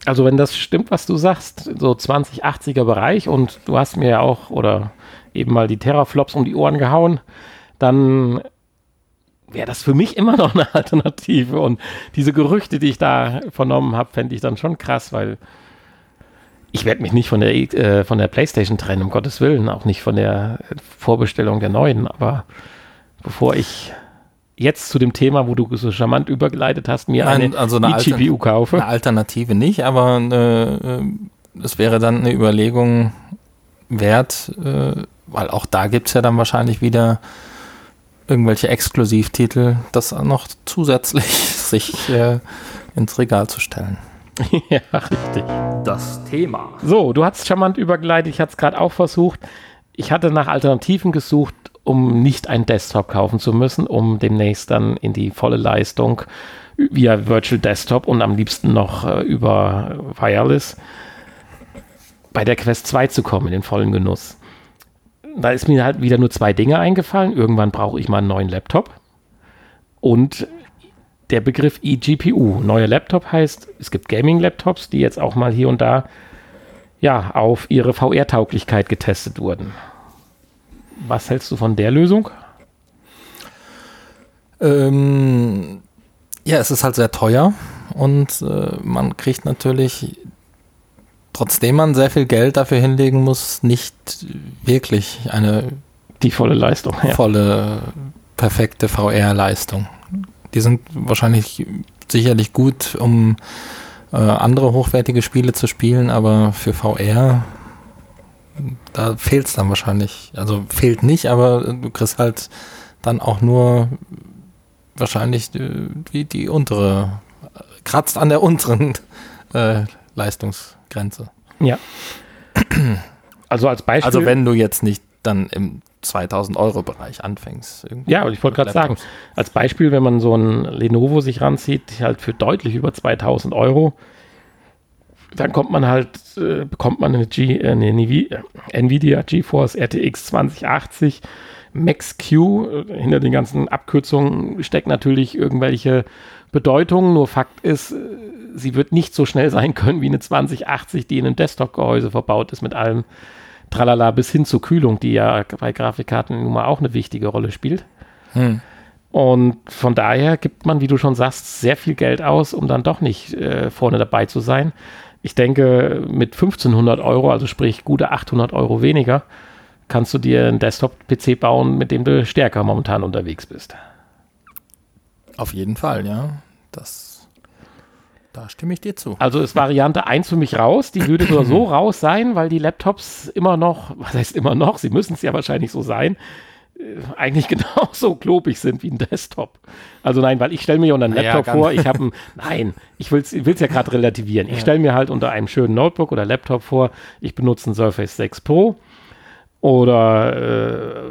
Also wenn das stimmt, was du sagst, so 2080er Bereich und du hast mir ja auch oder eben mal die Terraflops um die Ohren gehauen, dann wäre das für mich immer noch eine [LAUGHS] Alternative und diese Gerüchte, die ich da vernommen habe, fände ich dann schon krass, weil ich werde mich nicht von der, äh, von der Playstation trennen, um Gottes Willen, auch nicht von der Vorbestellung der neuen, aber bevor ich jetzt zu dem Thema, wo du so charmant übergeleitet hast, mir Nein, eine, also eine Altern- GPU kaufe. Eine Alternative nicht, aber äh, es wäre dann eine Überlegung wert, äh, weil auch da gibt es ja dann wahrscheinlich wieder irgendwelche Exklusivtitel, das noch zusätzlich [LAUGHS] sich äh, ins Regal zu stellen. [LAUGHS] ja, richtig. Das Thema. So, du hast charmant übergeleitet, ich hatte es gerade auch versucht. Ich hatte nach Alternativen gesucht, um nicht einen Desktop kaufen zu müssen, um demnächst dann in die volle Leistung via Virtual Desktop und am liebsten noch äh, über Wireless bei der Quest 2 zu kommen, in den vollen Genuss. da ist mir halt wieder nur zwei Dinge eingefallen. Irgendwann brauche ich mal einen neuen Laptop. Und der Begriff eGPU. Neuer Laptop heißt, es gibt Gaming-Laptops, die jetzt auch mal hier und da ja, auf ihre VR-Tauglichkeit getestet wurden. Was hältst du von der Lösung? Ähm, ja, es ist halt sehr teuer und äh, man kriegt natürlich, trotzdem man sehr viel Geld dafür hinlegen muss, nicht wirklich eine die volle Leistung, ja. volle, perfekte VR-Leistung. Die sind wahrscheinlich sicherlich gut, um äh, andere hochwertige Spiele zu spielen, aber für VR da fehlt es dann wahrscheinlich. Also fehlt nicht, aber du kriegst halt dann auch nur wahrscheinlich die, die, die untere, kratzt an der unteren äh, Leistungsgrenze. Ja. Also als Beispiel. Also wenn du jetzt nicht dann im 2000 Euro Bereich anfängst. Ja, ich wollte gerade sagen, als Beispiel, wenn man so ein Lenovo sich ranzieht, halt für deutlich über 2000 Euro, dann kommt man halt, äh, bekommt man eine, G, äh, eine äh, Nvidia GeForce RTX 2080 Max Q. Äh, hinter den ganzen Abkürzungen steckt natürlich irgendwelche Bedeutungen. Nur Fakt ist, äh, sie wird nicht so schnell sein können wie eine 2080, die in einem Desktop-Gehäuse verbaut ist mit allem Tralala bis hin zur Kühlung, die ja bei Grafikkarten nun mal auch eine wichtige Rolle spielt. Hm. Und von daher gibt man, wie du schon sagst, sehr viel Geld aus, um dann doch nicht äh, vorne dabei zu sein. Ich denke, mit 1500 Euro, also sprich gute 800 Euro weniger, kannst du dir einen Desktop-PC bauen, mit dem du stärker momentan unterwegs bist. Auf jeden Fall, ja. Das, da stimme ich dir zu. Also ist Variante 1 für mich raus. Die würde nur so [CLEARS THROAT] raus sein, weil die Laptops immer noch, was heißt immer noch, sie müssen es ja wahrscheinlich so sein, äh, eigentlich [LAUGHS] genauso klobig sind wie ein Desktop. Also nein, weil ich stelle mir unter einem Laptop ja, vor, ich habe ein, [LAUGHS] nein, ich will es ja gerade relativieren. Ich stelle mir halt unter einem schönen Notebook oder Laptop vor, ich benutze ein Surface 6 Pro oder äh,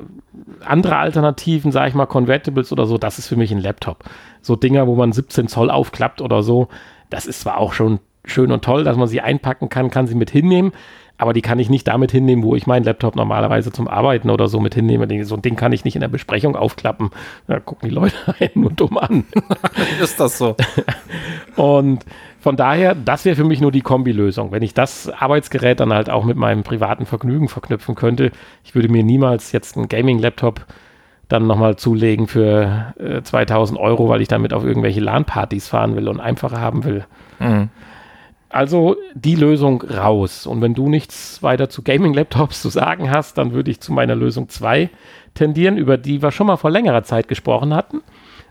andere Alternativen, sage ich mal, Convertibles oder so, das ist für mich ein Laptop. So Dinger, wo man 17 Zoll aufklappt oder so, das ist zwar auch schon schön und toll, dass man sie einpacken kann, kann sie mit hinnehmen, aber die kann ich nicht damit hinnehmen, wo ich meinen Laptop normalerweise zum Arbeiten oder so mit hinnehme. So ein Ding kann ich nicht in der Besprechung aufklappen. Da gucken die Leute [LAUGHS] einen nur dumm an. [LAUGHS] Ist das so? [LAUGHS] Und von daher, das wäre für mich nur die Kombilösung. Wenn ich das Arbeitsgerät dann halt auch mit meinem privaten Vergnügen verknüpfen könnte, ich würde mir niemals jetzt einen Gaming-Laptop dann nochmal zulegen für äh, 2000 Euro, weil ich damit auf irgendwelche LAN-Partys fahren will und einfacher haben will. Mhm. Also die Lösung raus. Und wenn du nichts weiter zu Gaming-Laptops zu sagen hast, dann würde ich zu meiner Lösung 2 tendieren, über die wir schon mal vor längerer Zeit gesprochen hatten.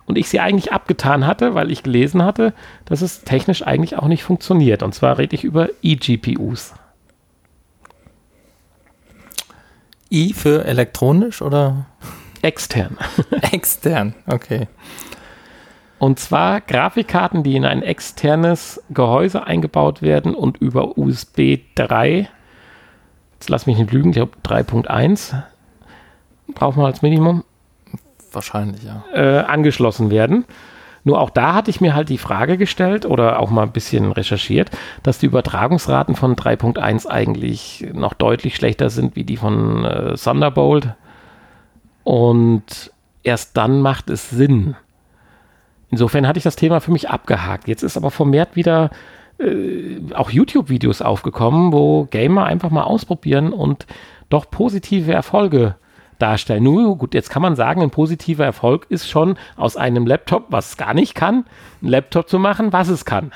Und ich sie eigentlich abgetan hatte, weil ich gelesen hatte, dass es technisch eigentlich auch nicht funktioniert. Und zwar rede ich über eGPUs. I für elektronisch oder? Extern. [LAUGHS] Extern, okay. Und zwar Grafikkarten, die in ein externes Gehäuse eingebaut werden und über USB 3, jetzt lass mich nicht lügen, ich glaube 3.1, brauchen wir als Minimum. Wahrscheinlich, ja. Äh, angeschlossen werden. Nur auch da hatte ich mir halt die Frage gestellt oder auch mal ein bisschen recherchiert, dass die Übertragungsraten von 3.1 eigentlich noch deutlich schlechter sind wie die von äh, Thunderbolt. Und erst dann macht es Sinn, Insofern hatte ich das Thema für mich abgehakt. Jetzt ist aber vermehrt wieder äh, auch YouTube-Videos aufgekommen, wo Gamer einfach mal ausprobieren und doch positive Erfolge darstellen. Nur gut, jetzt kann man sagen, ein positiver Erfolg ist schon aus einem Laptop, was es gar nicht kann, ein Laptop zu machen, was es kann.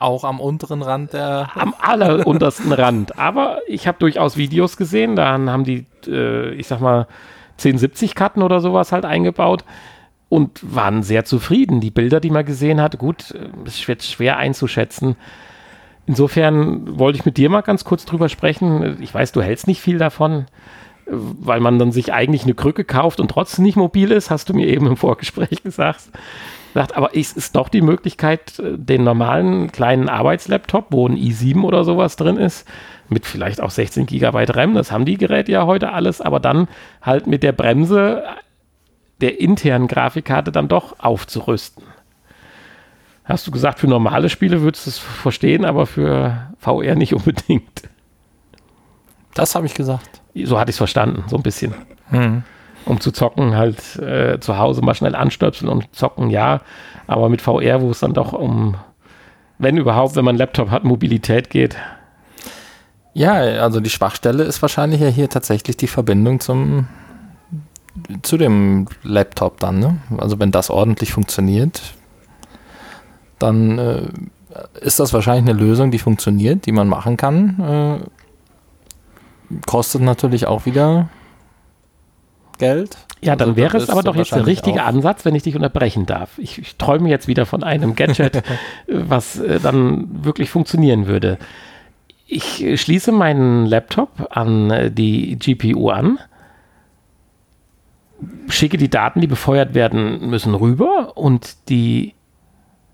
Auch am unteren Rand der. Am alleruntersten Rand. Aber ich habe durchaus Videos gesehen, da haben die, äh, ich sag mal, 1070-Karten oder sowas halt eingebaut und waren sehr zufrieden. Die Bilder, die man gesehen hat, gut, es wird schwer einzuschätzen. Insofern wollte ich mit dir mal ganz kurz drüber sprechen. Ich weiß, du hältst nicht viel davon, weil man dann sich eigentlich eine Krücke kauft und trotzdem nicht mobil ist, hast du mir eben im Vorgespräch [LAUGHS] gesagt. Aber es ist doch die Möglichkeit, den normalen kleinen Arbeitslaptop, wo ein i7 oder sowas drin ist, mit vielleicht auch 16 GB RAM, das haben die Geräte ja heute alles, aber dann halt mit der Bremse der internen Grafikkarte dann doch aufzurüsten. Hast du gesagt, für normale Spiele würdest du es verstehen, aber für VR nicht [LAUGHS] unbedingt. Das habe ich gesagt. So hatte ich es verstanden, so ein bisschen. Hm. Um zu zocken, halt äh, zu Hause mal schnell anstöpseln und zocken, ja. Aber mit VR, wo es dann doch um, wenn überhaupt, wenn man einen Laptop hat, Mobilität geht. Ja, also die Schwachstelle ist wahrscheinlich ja hier tatsächlich die Verbindung zum zu dem Laptop dann, ne? Also wenn das ordentlich funktioniert, dann äh, ist das wahrscheinlich eine Lösung, die funktioniert, die man machen kann. Äh, kostet natürlich auch wieder Geld. Ja, dann Also wäre es aber doch jetzt der richtige auch- Ansatz, wenn ich dich unterbrechen darf. Ich, ich träume jetzt wieder von einem Gadget, [LAUGHS] was äh, dann wirklich funktionieren würde. Ich äh, schließe meinen Laptop an äh, die GPU an, schicke die Daten, die befeuert werden müssen, rüber und die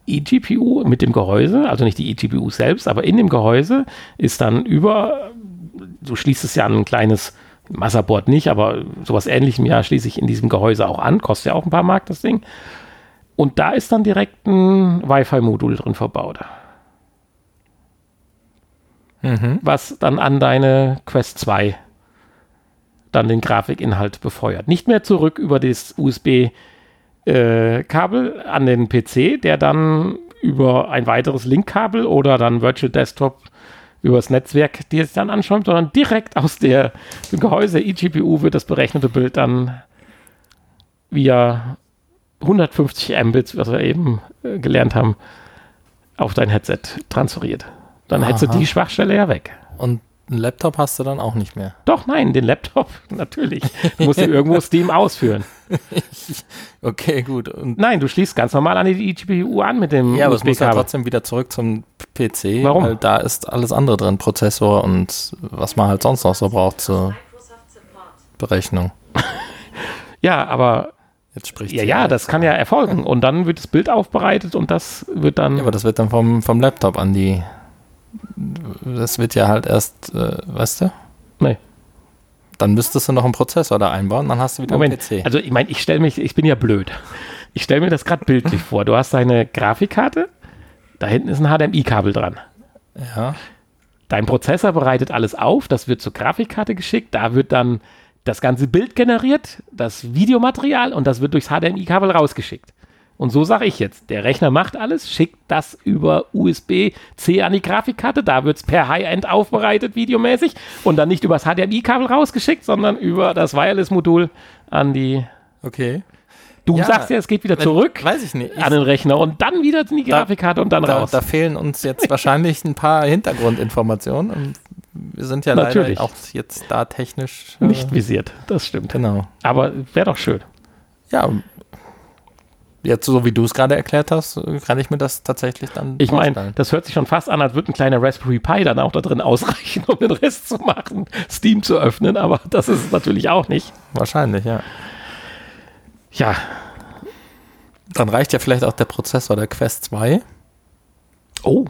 eGPU mit dem Gehäuse, also nicht die eGPU selbst, aber in dem Gehäuse ist dann über, du schließt es ja an ein kleines Motherboard nicht, aber sowas ähnlichem ja schließe ich in diesem Gehäuse auch an, kostet ja auch ein paar Mark das Ding. Und da ist dann direkt ein Wi-Fi-Modul drin verbaut, Mhm. was dann an deine Quest 2 dann den Grafikinhalt befeuert. Nicht mehr zurück über das USB äh, an den PC, der dann über ein weiteres Linkkabel oder dann Virtual Desktop übers Netzwerk dir es dann anschaut, sondern direkt aus der dem Gehäuse eGPU wird das berechnete Bild dann via 150 Mbits, was wir eben äh, gelernt haben, auf dein Headset transferiert. Dann hättest du die Schwachstelle ja weg. Und einen Laptop hast du dann auch nicht mehr. Doch, nein, den Laptop, [LAUGHS] natürlich. Du musst ja irgendwo Steam ausführen. [LAUGHS] Okay, gut. Und Nein, du schließt ganz normal an die eGPU an mit dem ja, aber es muss ja trotzdem wieder zurück zum PC. Warum? Weil da ist alles andere drin, Prozessor und was man halt sonst noch so braucht zur Berechnung. [LAUGHS] Ja, aber Jetzt spricht ja, ja, halt. das kann ja erfolgen. Und dann wird das Bild aufbereitet und das wird dann. Ja, aber das wird dann vom, vom Laptop an die. Das wird ja halt erst, äh, weißt du? Nee. Dann müsstest du noch einen Prozessor da einbauen, dann hast du wieder Moment, einen PC. also ich meine, ich stelle mich, ich bin ja blöd. Ich stelle mir das gerade bildlich vor. Du hast deine Grafikkarte, da hinten ist ein HDMI-Kabel dran. ja. Dein Prozessor bereitet alles auf, das wird zur Grafikkarte geschickt, da wird dann das ganze Bild generiert, das Videomaterial und das wird durchs HDMI-Kabel rausgeschickt. Und so sage ich jetzt, der Rechner macht alles, schickt das über USB-C an die Grafikkarte, da wird es per High-End aufbereitet, videomäßig, und dann nicht übers HDMI-Kabel rausgeschickt, sondern über das Wireless-Modul an die. Okay. Du Ja, sagst ja, es geht wieder zurück Weiß ich nicht. Ich, an den Rechner und dann wieder in die Da- Grafikkarte und dann da, raus. da fehlen uns jetzt [LAUGHS] wahrscheinlich ein paar Hintergrundinformationen. Und wir sind ja Natürlich. leider auch jetzt da technisch. äh, Nicht visiert, das stimmt. Genau. Aber wäre doch schön. Ja. Jetzt, so wie du es gerade erklärt hast, kann ich mir das tatsächlich dann Ich meine, das hört sich schon fast an, als würde ein kleiner Raspberry Pi dann auch da drin ausreichen, um den Rest zu machen, Steam zu öffnen, aber das ist es natürlich auch nicht. Wahrscheinlich, ja. Ja, Dann reicht ja vielleicht auch der Prozessor der Quest 2 oh,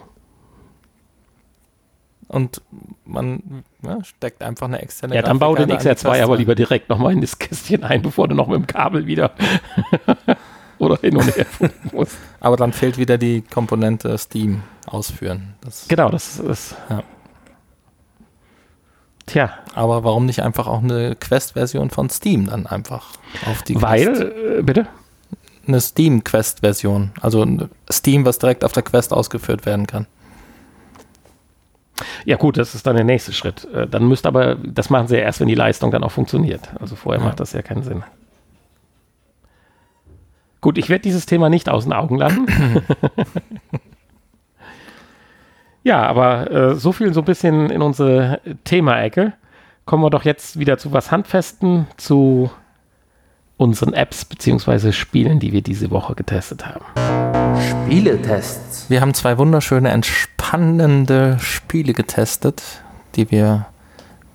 und man ja, steckt einfach eine externe ja, dann bau den Grafikkarte an die XR2 Quest aber 2. lieber direkt nochmal in das Kästchen ein, bevor du noch mit dem Kabel wieder oder hin und her [LAUGHS] musst. Aber dann fehlt wieder die Komponente Steam ausführen. Das, Genau, das ist. Ja. Tja, aber warum nicht einfach auch eine Quest-Version von Steam dann einfach auf die Quest? weil, äh, bitte? Eine Steam-Quest-Version. Also ein Steam, was direkt auf der Quest ausgeführt werden kann. Ja, gut, das ist dann der nächste Schritt. Äh, Dann müsste aber, das machen sie ja erst, wenn die Leistung dann auch funktioniert. Also vorher Ja. macht das ja keinen Sinn. Gut, ich werde dieses Thema nicht aus den Augen lassen. [LAUGHS] ja, aber äh, so viel so ein bisschen in unsere Thema-Ecke. Kommen wir doch jetzt wieder zu was Handfesten, zu unseren Apps beziehungsweise Spielen, die wir diese Woche getestet haben. Spieletests. Wir haben zwei wunderschöne, entspannende Spiele getestet, die wir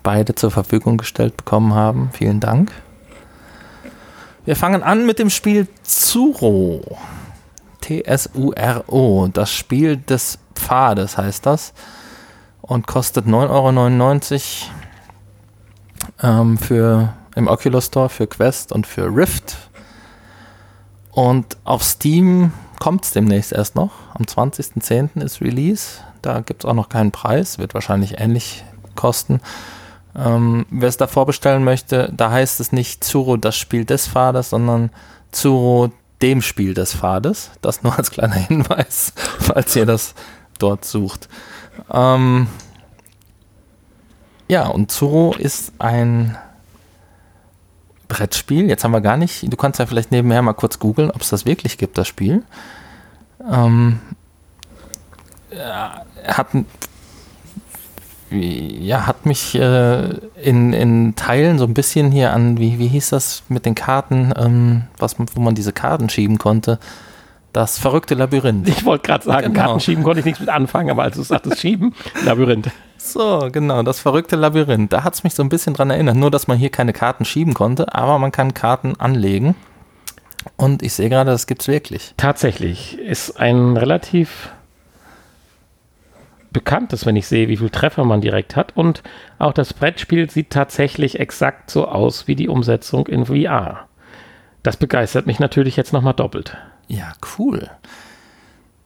beide zur Verfügung gestellt bekommen haben. Vielen Dank. Wir fangen an mit dem Spiel Tsuro. T-S-U-R-O. Das Spiel des Pfades heißt das. Und kostet 9,99 Euro ähm, für, im Oculus Store für Quest und für Rift. Und auf Steam kommt es demnächst erst noch. Am 20.10. ist Release. Da gibt es auch noch keinen Preis. Wird wahrscheinlich ähnlich kosten. Ähm, wer es da vorbestellen möchte, da heißt es nicht Zuro das Spiel des Pfades, sondern Zuro dem Spiel des Pfades. Das nur als kleiner [LAUGHS] Hinweis, falls ihr das dort sucht. Ähm, ja, und Zuro ist ein Brettspiel. Jetzt haben wir gar nicht, du kannst ja vielleicht nebenher mal kurz googeln, ob es das wirklich gibt, das Spiel. Ähm, hat, ja, hat mich äh, in, in Teilen so ein bisschen hier an, wie, wie hieß das mit den Karten, ähm, was, wo man diese Karten schieben konnte. Das verrückte Labyrinth. Ich wollte gerade sagen, genau. Karten schieben konnte ich nichts mit anfangen, aber als du sagtest, schieben, Labyrinth. So, genau, das verrückte Labyrinth. Da hat es mich so ein bisschen dran erinnert. Nur, dass man hier keine Karten schieben konnte, aber man kann Karten anlegen. Und ich sehe gerade, das gibt es wirklich. Tatsächlich. Ist ein relativ bekanntes, wenn ich sehe, wie viel Treffer man direkt hat. Und auch das Brettspiel sieht tatsächlich exakt so aus wie die Umsetzung in VR. Das begeistert mich natürlich jetzt nochmal doppelt. Ja, cool.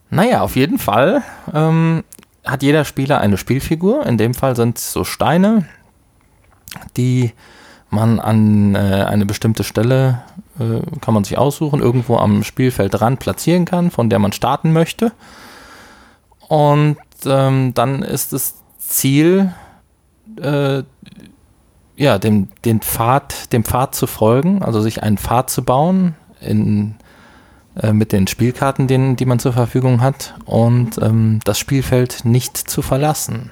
Naja, auf jeden Fall ähm, hat jeder Spieler eine Spielfigur. In dem Fall sind es so Steine, die man an äh, eine bestimmte Stelle äh, kann man sich aussuchen, irgendwo am Spielfeldrand platzieren kann, von der man starten möchte. Und ähm, dann ist das Ziel, äh, ja, dem, den Pfad, dem Pfad zu folgen, also sich einen Pfad zu bauen in äh, mit den Spielkarten, den, die man zur Verfügung hat und ähm, das Spielfeld nicht zu verlassen.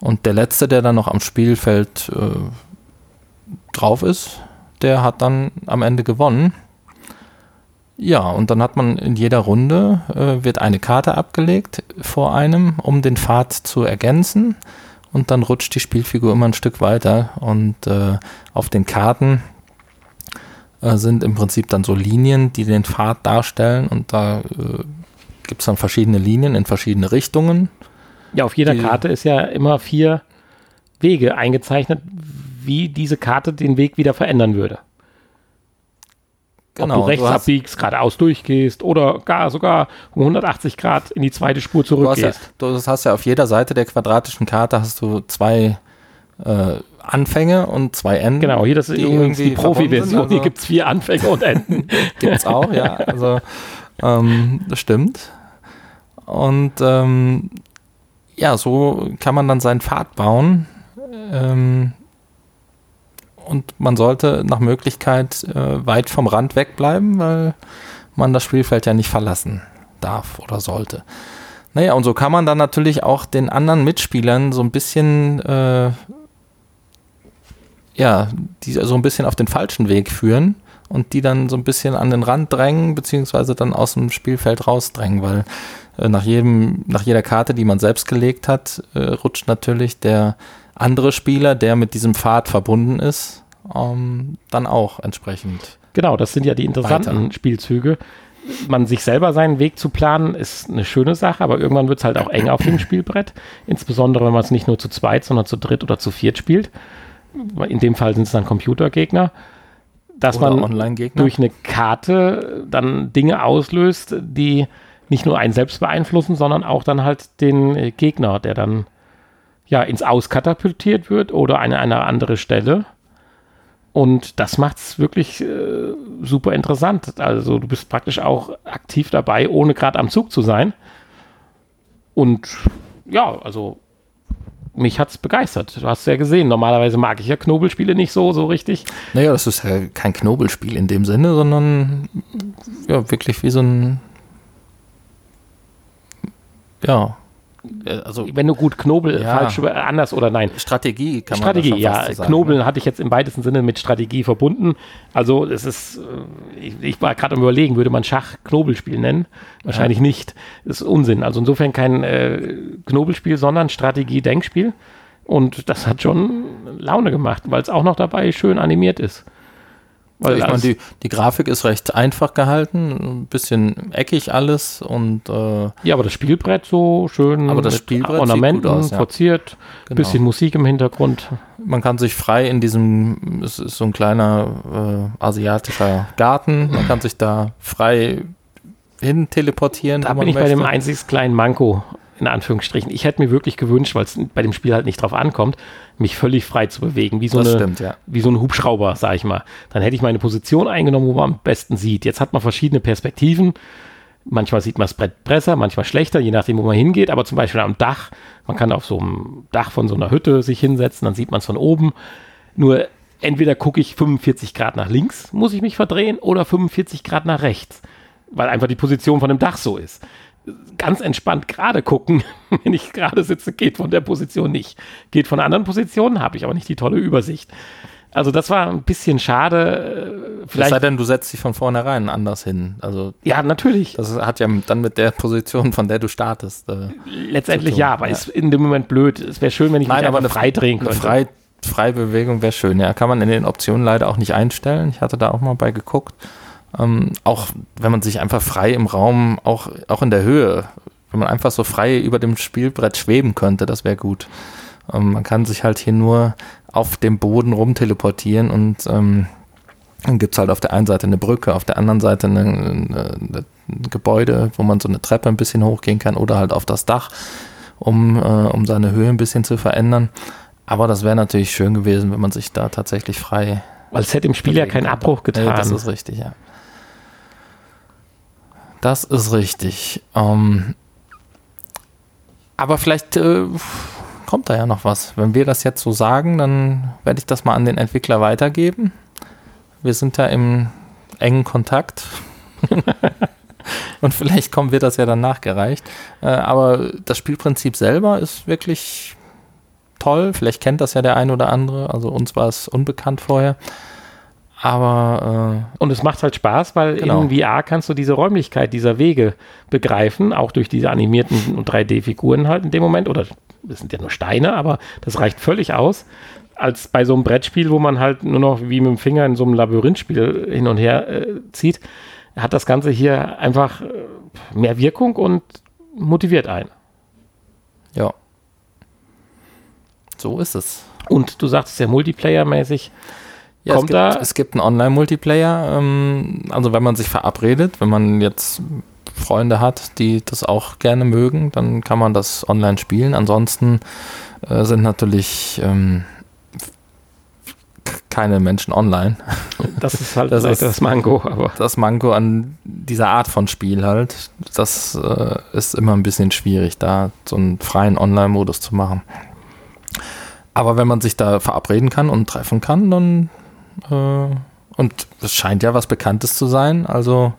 Und der Letzte, der dann noch am Spielfeld äh, drauf ist, der hat dann am Ende gewonnen. Ja, und dann hat man in jeder Runde äh, wird eine Karte abgelegt vor einem, um den Pfad zu ergänzen. Und dann rutscht die Spielfigur immer ein Stück weiter. Und äh, auf den Karten äh, sind im Prinzip dann so Linien, die den Pfad darstellen und da äh, gibt es dann verschiedene Linien in verschiedene Richtungen. Ja, auf jeder Karte ist ja immer vier Wege eingezeichnet, wie diese Karte den Weg wieder verändern würde. Genau, Ob du rechts du abbiegst, geradeaus durchgehst oder gar sogar um 180 Grad in die zweite Spur zurückgehst. Du hast ja, du hast ja auf jeder Seite der quadratischen Karte hast du zwei äh, Anfänge und zwei Enden. Genau, hier das ist übrigens die Profi-Version. Also, hier gibt es vier Anfänge und Enden. [LAUGHS] gibt es auch, ja. Also ähm, das stimmt. Und ähm, ja, so kann man dann seinen Pfad bauen. Ähm, und man sollte nach Möglichkeit äh, weit vom Rand wegbleiben, weil man das Spielfeld ja nicht verlassen darf oder sollte. Naja, und so kann man dann natürlich auch den anderen Mitspielern so ein bisschen äh, ja, die so ein bisschen auf den falschen Weg führen und die dann so ein bisschen an den Rand drängen, beziehungsweise dann aus dem Spielfeld rausdrängen, weil äh, nach jedem, nach jeder Karte, die man selbst gelegt hat, äh, rutscht natürlich der andere Spieler, der mit diesem Pfad verbunden ist, ähm, dann auch entsprechend. Genau, das sind ja die interessanten weiter. Spielzüge. Man sich selber seinen Weg zu planen, ist eine schöne Sache, aber irgendwann wird es halt auch eng auf dem Spielbrett. Insbesondere, wenn man es nicht nur zu zweit, sondern zu dritt oder zu viert spielt in dem Fall sind es dann Computergegner, dass Oder man durch eine Karte dann Dinge auslöst, die nicht nur einen selbst beeinflussen, sondern auch dann halt den äh, Gegner, der dann ja ins Aus katapultiert wird oder an eine andere Stelle. Und das macht es wirklich äh, super interessant. Also du bist praktisch auch aktiv dabei, ohne gerade am Zug zu sein. Und ja, also mich hat es begeistert. Du hast es ja gesehen. Normalerweise mag ich ja Knobelspiele nicht so, so richtig. Naja, das ist ja kein Knobelspiel in dem Sinne, sondern ja, wirklich wie so ein ja, also wenn du gut Knobel ja. falsch anders oder nein? Strategie kann man Strategie ja. sagen, Knobeln ne? hatte ich jetzt im weitesten Sinne mit Strategie verbunden. Also es ist äh, ich, ich war gerade am überlegen würde man Schach Knobelspiel nennen? Wahrscheinlich ja. nicht. Das ist Unsinn. Also insofern kein äh, Knobelspiel sondern Strategie Denkspiel. Und das hat schon Laune gemacht weil es auch noch dabei schön animiert ist weil ich meine, die, die Grafik ist recht einfach gehalten, ein bisschen eckig alles und äh, ja, aber das Spielbrett so schön aber das Spielbrett Ornamenten aus, ja. verziert, genau. bisschen Musik im Hintergrund. Man kann sich frei in diesem, es ist so ein kleiner äh, asiatischer Garten, man kann sich da frei hin teleportieren. Da bin ich möchte. bei dem einzig kleinen Manko in Anführungsstrichen. Ich hätte mir wirklich gewünscht, weil es bei dem Spiel halt nicht drauf ankommt, mich völlig frei zu bewegen, wie so, Das eine, stimmt, ja. wie so ein Hubschrauber, sag ich mal. Dann hätte ich meine Position eingenommen, wo man am besten sieht. Jetzt hat man verschiedene Perspektiven. Manchmal sieht man das Brett besser, manchmal schlechter, je nachdem, wo man hingeht. Aber zum Beispiel am Dach, man kann auf so einem Dach von so einer Hütte sich hinsetzen, dann sieht man es von oben. Nur entweder gucke ich 45 Grad nach links, muss ich mich verdrehen, oder 45 Grad nach rechts, weil einfach die Position von dem Dach so ist. Ganz entspannt gerade gucken, [LAUGHS] wenn ich gerade sitze, geht von der Position nicht. Geht von anderen Positionen, habe ich aber nicht die tolle Übersicht. Also das war ein bisschen schade. äh, Es sei Vielleicht, denn, du setzt dich von vornherein anders hin. Also ja, natürlich. das hat ja dann mit der Position, von der du startest. Äh, Letztendlich ja, aber ja. ist in dem Moment blöd. Es wäre schön, wenn ich mich einfach frei drehen eine könnte. Frei, Freibewegung wäre schön. Ja, kann man in den Optionen leider auch nicht einstellen. Ich hatte da auch mal bei geguckt. Ähm, auch wenn man sich einfach frei im Raum, auch, auch in der Höhe, wenn man einfach so frei über dem Spielbrett schweben könnte, das wäre gut. Ähm, man kann sich halt hier nur auf dem Boden rumteleportieren und ähm, dann gibt es halt auf der einen Seite eine Brücke, auf der anderen Seite ein Gebäude, wo man so eine Treppe ein bisschen hochgehen kann oder halt auf das Dach, um, äh, um seine Höhe ein bisschen zu verändern. Aber das wäre natürlich schön gewesen, wenn man sich da tatsächlich frei. Weil es hätte im Spiel ja keinen Abbruch getan. Nee, das ist richtig, ja. Das ist richtig. Ähm, aber vielleicht äh, kommt da ja noch was. Wenn wir das jetzt so sagen, dann werde ich das mal an den Entwickler weitergeben. Wir sind da im engen Kontakt. [LAUGHS] Und vielleicht kommen wir das ja dann nachgereicht. Äh, aber das Spielprinzip selber ist wirklich toll. Vielleicht kennt das ja der ein oder andere. Also uns war es unbekannt vorher. Aber Und es macht halt Spaß, weil Genau. in VR kannst du diese Räumlichkeit dieser Wege begreifen, auch durch diese animierten und 3D-Figuren halt in dem Moment. Oder das sind ja nur Steine, aber das reicht völlig aus. Als bei so einem Brettspiel, wo man halt nur noch wie mit dem Finger in so einem Labyrinthspiel hin und her äh, zieht, hat das Ganze hier einfach äh, mehr Wirkung und motiviert einen. äh, ja. So ist es. Und du sagst es ja multiplayer-mäßig. Ja, Kommt es, gibt, da- es gibt einen Online-Multiplayer. Ähm, also wenn man sich verabredet, wenn man jetzt Freunde hat, die das auch gerne mögen, dann kann man das online spielen. Ansonsten äh, sind natürlich ähm, keine Menschen online. Das ist halt [LAUGHS] Das ist- das Mango, aber Das Manko an dieser Art von Spiel halt, das äh, ist immer ein bisschen schwierig, da so einen freien Online-Modus zu machen. Aber wenn man sich da verabreden kann und treffen kann, dann und es scheint ja was Bekanntes zu sein, also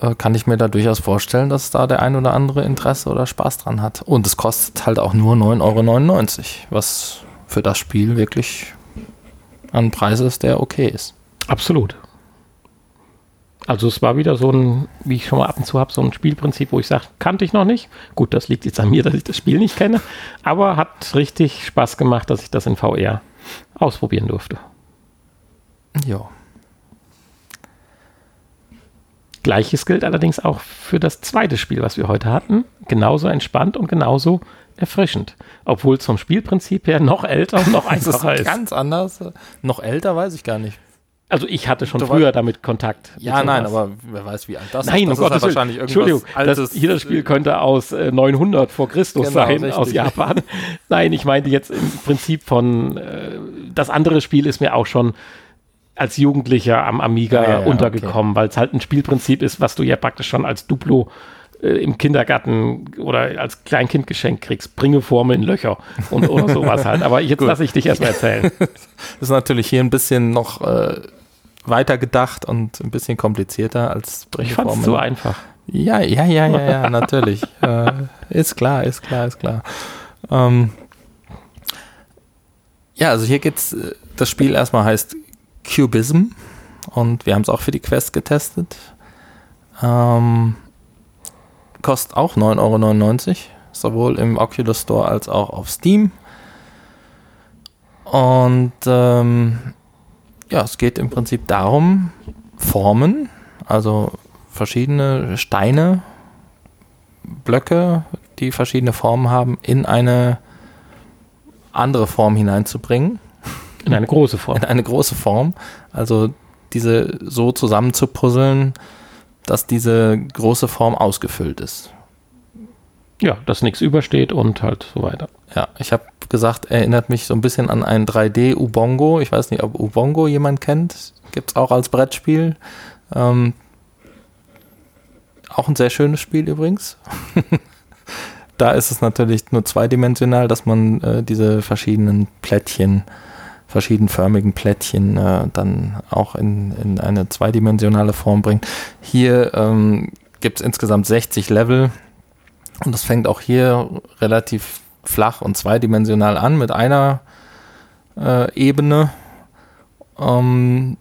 äh, kann ich mir da durchaus vorstellen, dass da der ein oder andere Interesse oder Spaß dran hat. Und es kostet halt auch nur 9,99 Euro, was für das Spiel wirklich ein Preis ist, der okay ist. Absolut. Also es war wieder so ein, wie ich schon mal ab und zu habe, so ein Spielprinzip, wo ich sage, kannte ich noch nicht. Gut, das liegt jetzt an mir, dass ich das Spiel nicht kenne, aber hat richtig Spaß gemacht, dass ich das in VR ausprobieren durfte. Ja. Gleiches gilt allerdings auch für das zweite Spiel, was wir heute hatten. Genauso entspannt und genauso erfrischend. Obwohl vom Spielprinzip her noch älter und noch [LAUGHS] einfacher ist. ganz anders. Noch älter weiß ich gar nicht. Also ich hatte schon früher damit Kontakt. Ja, nein, aber wer weiß, wie alt das Nein, ist. um Das ist Gottes Willen. wahrscheinlich Entschuldigung, Altes. das, jeder Spiel könnte aus äh, 900 vor Christus Genau, sein, richtig. aus Japan. [LAUGHS] Nein, ich meinte jetzt im Prinzip von, äh, das andere Spiel ist mir auch schon als Jugendlicher am Amiga Ja, ja, ja, untergekommen, weil es halt ein Spielprinzip ist, was du ja praktisch schon als Duplo äh, im Kindergarten oder als Kleinkind geschenkt kriegst. Bringe Formen in Löcher und oder sowas halt. Aber jetzt [LAUGHS] lasse ich dich erstmal erzählen. [LAUGHS] Das ist natürlich hier ein bisschen noch äh, weiter gedacht und ein bisschen komplizierter als Ich fand es Formeln. zu einfach. Ja, ja, ja, ja, ja, [LAUGHS] natürlich. äh, ist klar, ist klar, ist klar. Ähm, ja, also hier geht's, äh, das Spiel erstmal heißt Cubism und wir haben es auch für die Quest getestet. Ähm, kostet auch 9,99 Euro, sowohl im Oculus Store als auch auf Steam. Und ähm, ja, es geht im Prinzip darum, Formen, also verschiedene Steine, Blöcke, die verschiedene Formen haben, in eine andere Form hineinzubringen, In eine große Form. in eine große Form. Also diese so zusammen zu puzzeln, dass diese große Form ausgefüllt ist. Ja, dass nichts übersteht und halt so weiter. Ja, ich habe gesagt, erinnert mich so ein bisschen an ein 3D Ubongo. Ich weiß nicht, ob Ubongo jemand kennt. Gibt es auch als Brettspiel. Ähm, auch ein sehr schönes Spiel übrigens. [LAUGHS] da ist es natürlich nur zweidimensional, dass man äh, diese verschiedenen Plättchen, verschiedenförmigen Plättchen äh, dann auch in, in eine zweidimensionale Form bringt. Hier ähm, gibt es insgesamt 60 Level und das fängt auch hier relativ flach und zweidimensional an mit einer äh, Ebene ähm,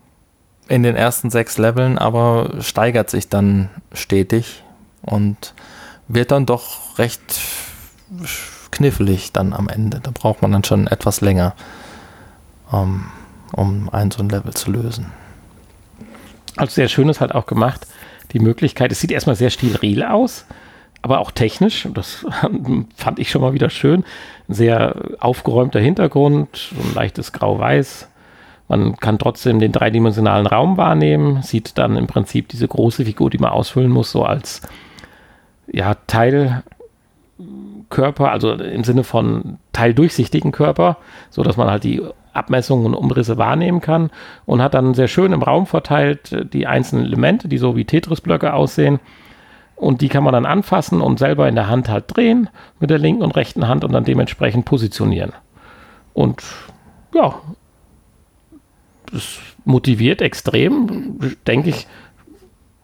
in den ersten sechs Leveln, aber steigert sich dann stetig und wird dann doch recht knifflig dann am Ende. Da braucht man dann schon etwas länger, ähm, um ein so ein Level zu lösen. Also sehr schön ist halt auch gemacht, die Möglichkeit, es sieht erstmal sehr stilreal aus, aber auch technisch, das [LAUGHS] fand ich schon mal wieder schön, ein sehr aufgeräumter Hintergrund, so ein leichtes Grau-Weiß. Man kann trotzdem den dreidimensionalen Raum wahrnehmen, sieht dann im Prinzip diese große Figur, die man ausfüllen muss, so als ja, Teilkörper, also im Sinne von teildurchsichtigen Körper, so dass man halt die Abmessungen und Umrisse wahrnehmen kann und hat dann sehr schön im Raum verteilt äh, die einzelnen Elemente, die so wie Tetris-Blöcke aussehen und die kann man dann anfassen und selber in der Hand halt drehen mit der linken und rechten Hand und dann dementsprechend positionieren. Und ja, das motiviert extrem, denke ich,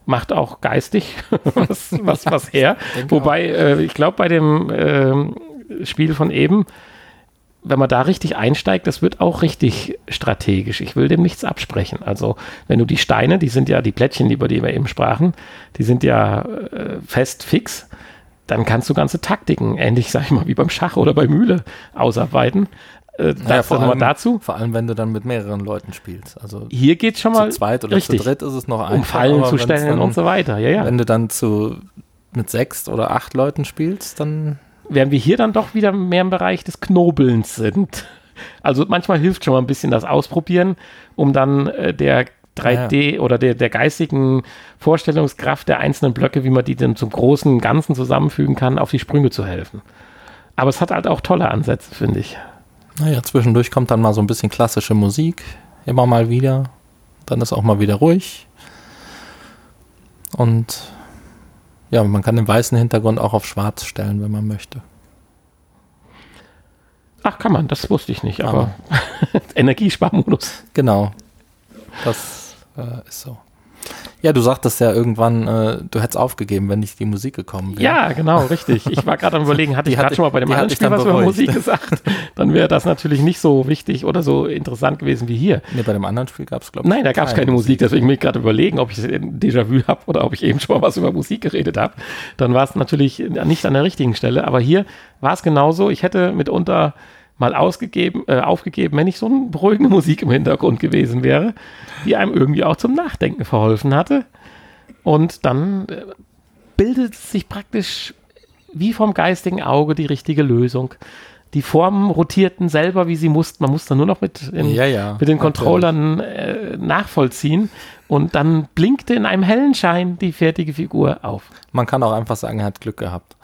macht auch geistig [LAUGHS] was, was, was her. Wobei, äh, ich glaube, bei dem äh, Spiel von eben, wenn man da richtig einsteigt, das wird auch richtig strategisch. Ich will dem nichts absprechen. Also, wenn du die Steine, die sind ja die Plättchen, über die wir eben sprachen, die sind ja äh, fest fix, dann kannst du ganze Taktiken, ähnlich, sag ich mal, wie beim Schach oder bei Mühle, ausarbeiten. Äh, naja, vor allem, dazu. Vor allem, wenn du dann mit mehreren Leuten spielst. Also hier geht schon mal zu zweit oder richtig, zu dritt ist es noch einfacher. Um Fallen zu stellen dann, und so weiter. Ja, ja. Wenn du dann zu mit sechs oder acht Leuten spielst, dann während wir hier dann doch wieder mehr im Bereich des Knobelns sind. Also manchmal hilft schon mal ein bisschen das Ausprobieren, um dann äh, der 3D ja. oder der, der geistigen Vorstellungskraft der einzelnen Blöcke, wie man die dann zum großen Ganzen zusammenfügen kann, auf die Sprünge zu helfen. Aber es hat halt auch tolle Ansätze, finde ich. Naja, zwischendurch kommt dann mal so ein bisschen klassische Musik, immer mal wieder. Dann ist auch mal wieder ruhig. Und ja, man kann den weißen Hintergrund auch auf schwarz stellen, wenn man möchte. Ach, kann man, das wusste ich nicht, aber, aber [LAUGHS] Energiesparmodus. Genau. Das äh, ist so. Ja, du sagtest ja irgendwann, äh, du hättest aufgegeben, wenn nicht die Musik gekommen wäre. Ja, genau, richtig. Ich war gerade am [LAUGHS] überlegen, hatte ich gerade schon mal bei dem anderen Spiel was über Musik gesagt? Dann wäre das natürlich nicht so wichtig oder so interessant gewesen wie hier. Nee, bei dem anderen Spiel gab es, glaube ich, Nein, da gab es keine Musik, deswegen bin ich gerade überlegen, ob ich Déjà-vu habe oder ob ich eben schon mal was über Musik geredet habe. Dann war es natürlich nicht an der richtigen Stelle, aber hier war es genauso. Ich hätte mitunter mal ausgegeben, äh, aufgegeben, wenn nicht so eine beruhigende Musik im Hintergrund gewesen wäre, die einem irgendwie auch zum Nachdenken verholfen hatte. Und dann äh, bildet sich praktisch wie vom geistigen Auge die richtige Lösung. Die Formen rotierten selber, wie sie mussten. Man musste nur noch mit, in, ja, ja, mit den Controllern äh, nachvollziehen. Und dann blinkte in einem hellen Schein die fertige Figur auf. Man kann auch einfach sagen, er hat Glück gehabt.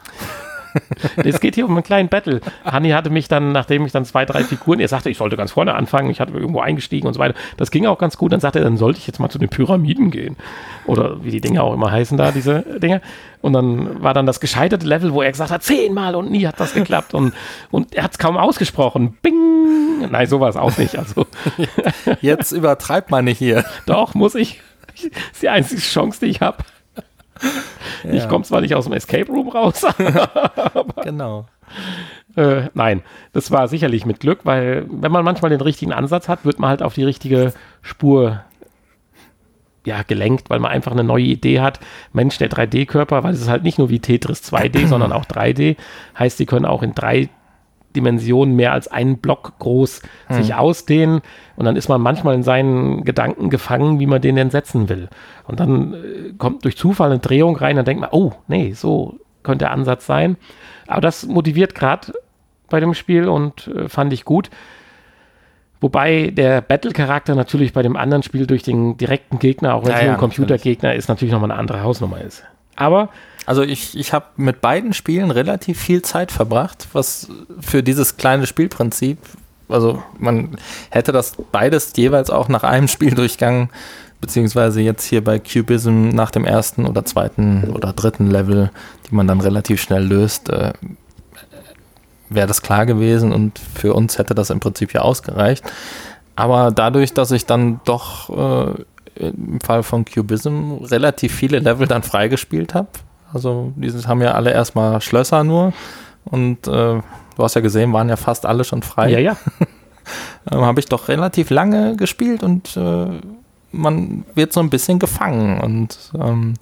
[LAUGHS] es geht hier um einen kleinen Battle. Hanni hatte mich dann, nachdem ich dann zwei, drei Figuren, er sagte, ich sollte ganz vorne anfangen, ich hatte irgendwo eingestiegen und so weiter. Das ging auch ganz gut. Dann sagte er, dann sollte ich jetzt mal zu den Pyramiden gehen. Oder wie die Dinge auch immer heißen da, diese Dinge. Und dann war dann das gescheiterte Level, wo er gesagt hat, zehnmal und nie hat das geklappt. Und, und er hat es kaum ausgesprochen. Bing! Nein, so war es auch nicht. Also. Jetzt übertreibt man nicht hier. Doch, muss ich. Das ist die einzige Chance, die ich habe. [LAUGHS] Ja. Ich komme zwar nicht aus dem Escape Room raus, [LAUGHS] aber genau. Äh, nein, das war sicherlich mit Glück, weil wenn man manchmal den richtigen Ansatz hat, wird man halt auf die richtige Spur ja, gelenkt, weil man einfach eine neue Idee hat. Mensch, der 3D-Körper, weil es ist halt nicht nur wie Tetris 2D, [CLEARS THROAT] sondern auch 3D. Heißt, die können auch in drei Dimensionen mehr als einen Block groß hm. sich ausdehnen und dann ist man manchmal in seinen Gedanken gefangen, wie man den denn setzen will. Und dann äh, kommt durch Zufall eine Drehung rein, dann denkt man, oh, nee, so könnte der Ansatz sein. Aber das motiviert gerade bei dem Spiel und äh, fand ich gut. Wobei der Battle-Charakter natürlich bei dem anderen Spiel durch den direkten Gegner, auch wenn es ja, ja, ein Computergegner ist, natürlich nochmal eine andere Hausnummer ist. Aber Also ich, ich habe mit beiden Spielen relativ viel Zeit verbracht, was für dieses kleine Spielprinzip, also man hätte das beides jeweils auch nach einem [LAUGHS] Spieldurchgang, beziehungsweise jetzt hier bei Cubism nach dem ersten oder zweiten oder dritten Level, die man dann relativ schnell löst, äh, wäre das klar gewesen und für uns hätte das im Prinzip ja ausgereicht. Aber dadurch, dass ich dann doch äh, im Fall von Cubism relativ viele Level dann freigespielt habe, also diese haben ja alle erstmal Schlösser nur und äh, du hast ja gesehen, waren ja fast alle schon frei. Ja, ja. [LAUGHS] ähm, habe ich doch relativ lange gespielt und äh, man wird so ein bisschen gefangen und ähm,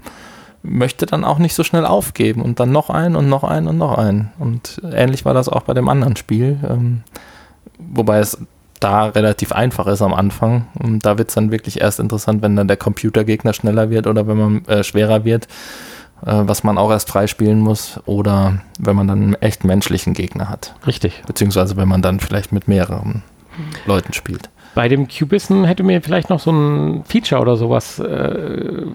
möchte dann auch nicht so schnell aufgeben und dann noch ein und noch ein und noch ein. Und ähnlich war das auch bei dem anderen Spiel, ähm, wobei es da relativ einfach ist am Anfang. Und da wird es dann wirklich erst interessant, wenn dann der Computergegner schneller wird oder wenn man äh, schwerer wird, was man auch erst freispielen muss, oder wenn man dann einen echt menschlichen Gegner hat. Richtig. Beziehungsweise wenn man dann vielleicht mit mehreren Leuten spielt. Bei dem Cubisten hätte mir vielleicht noch so ein Feature oder sowas, äh,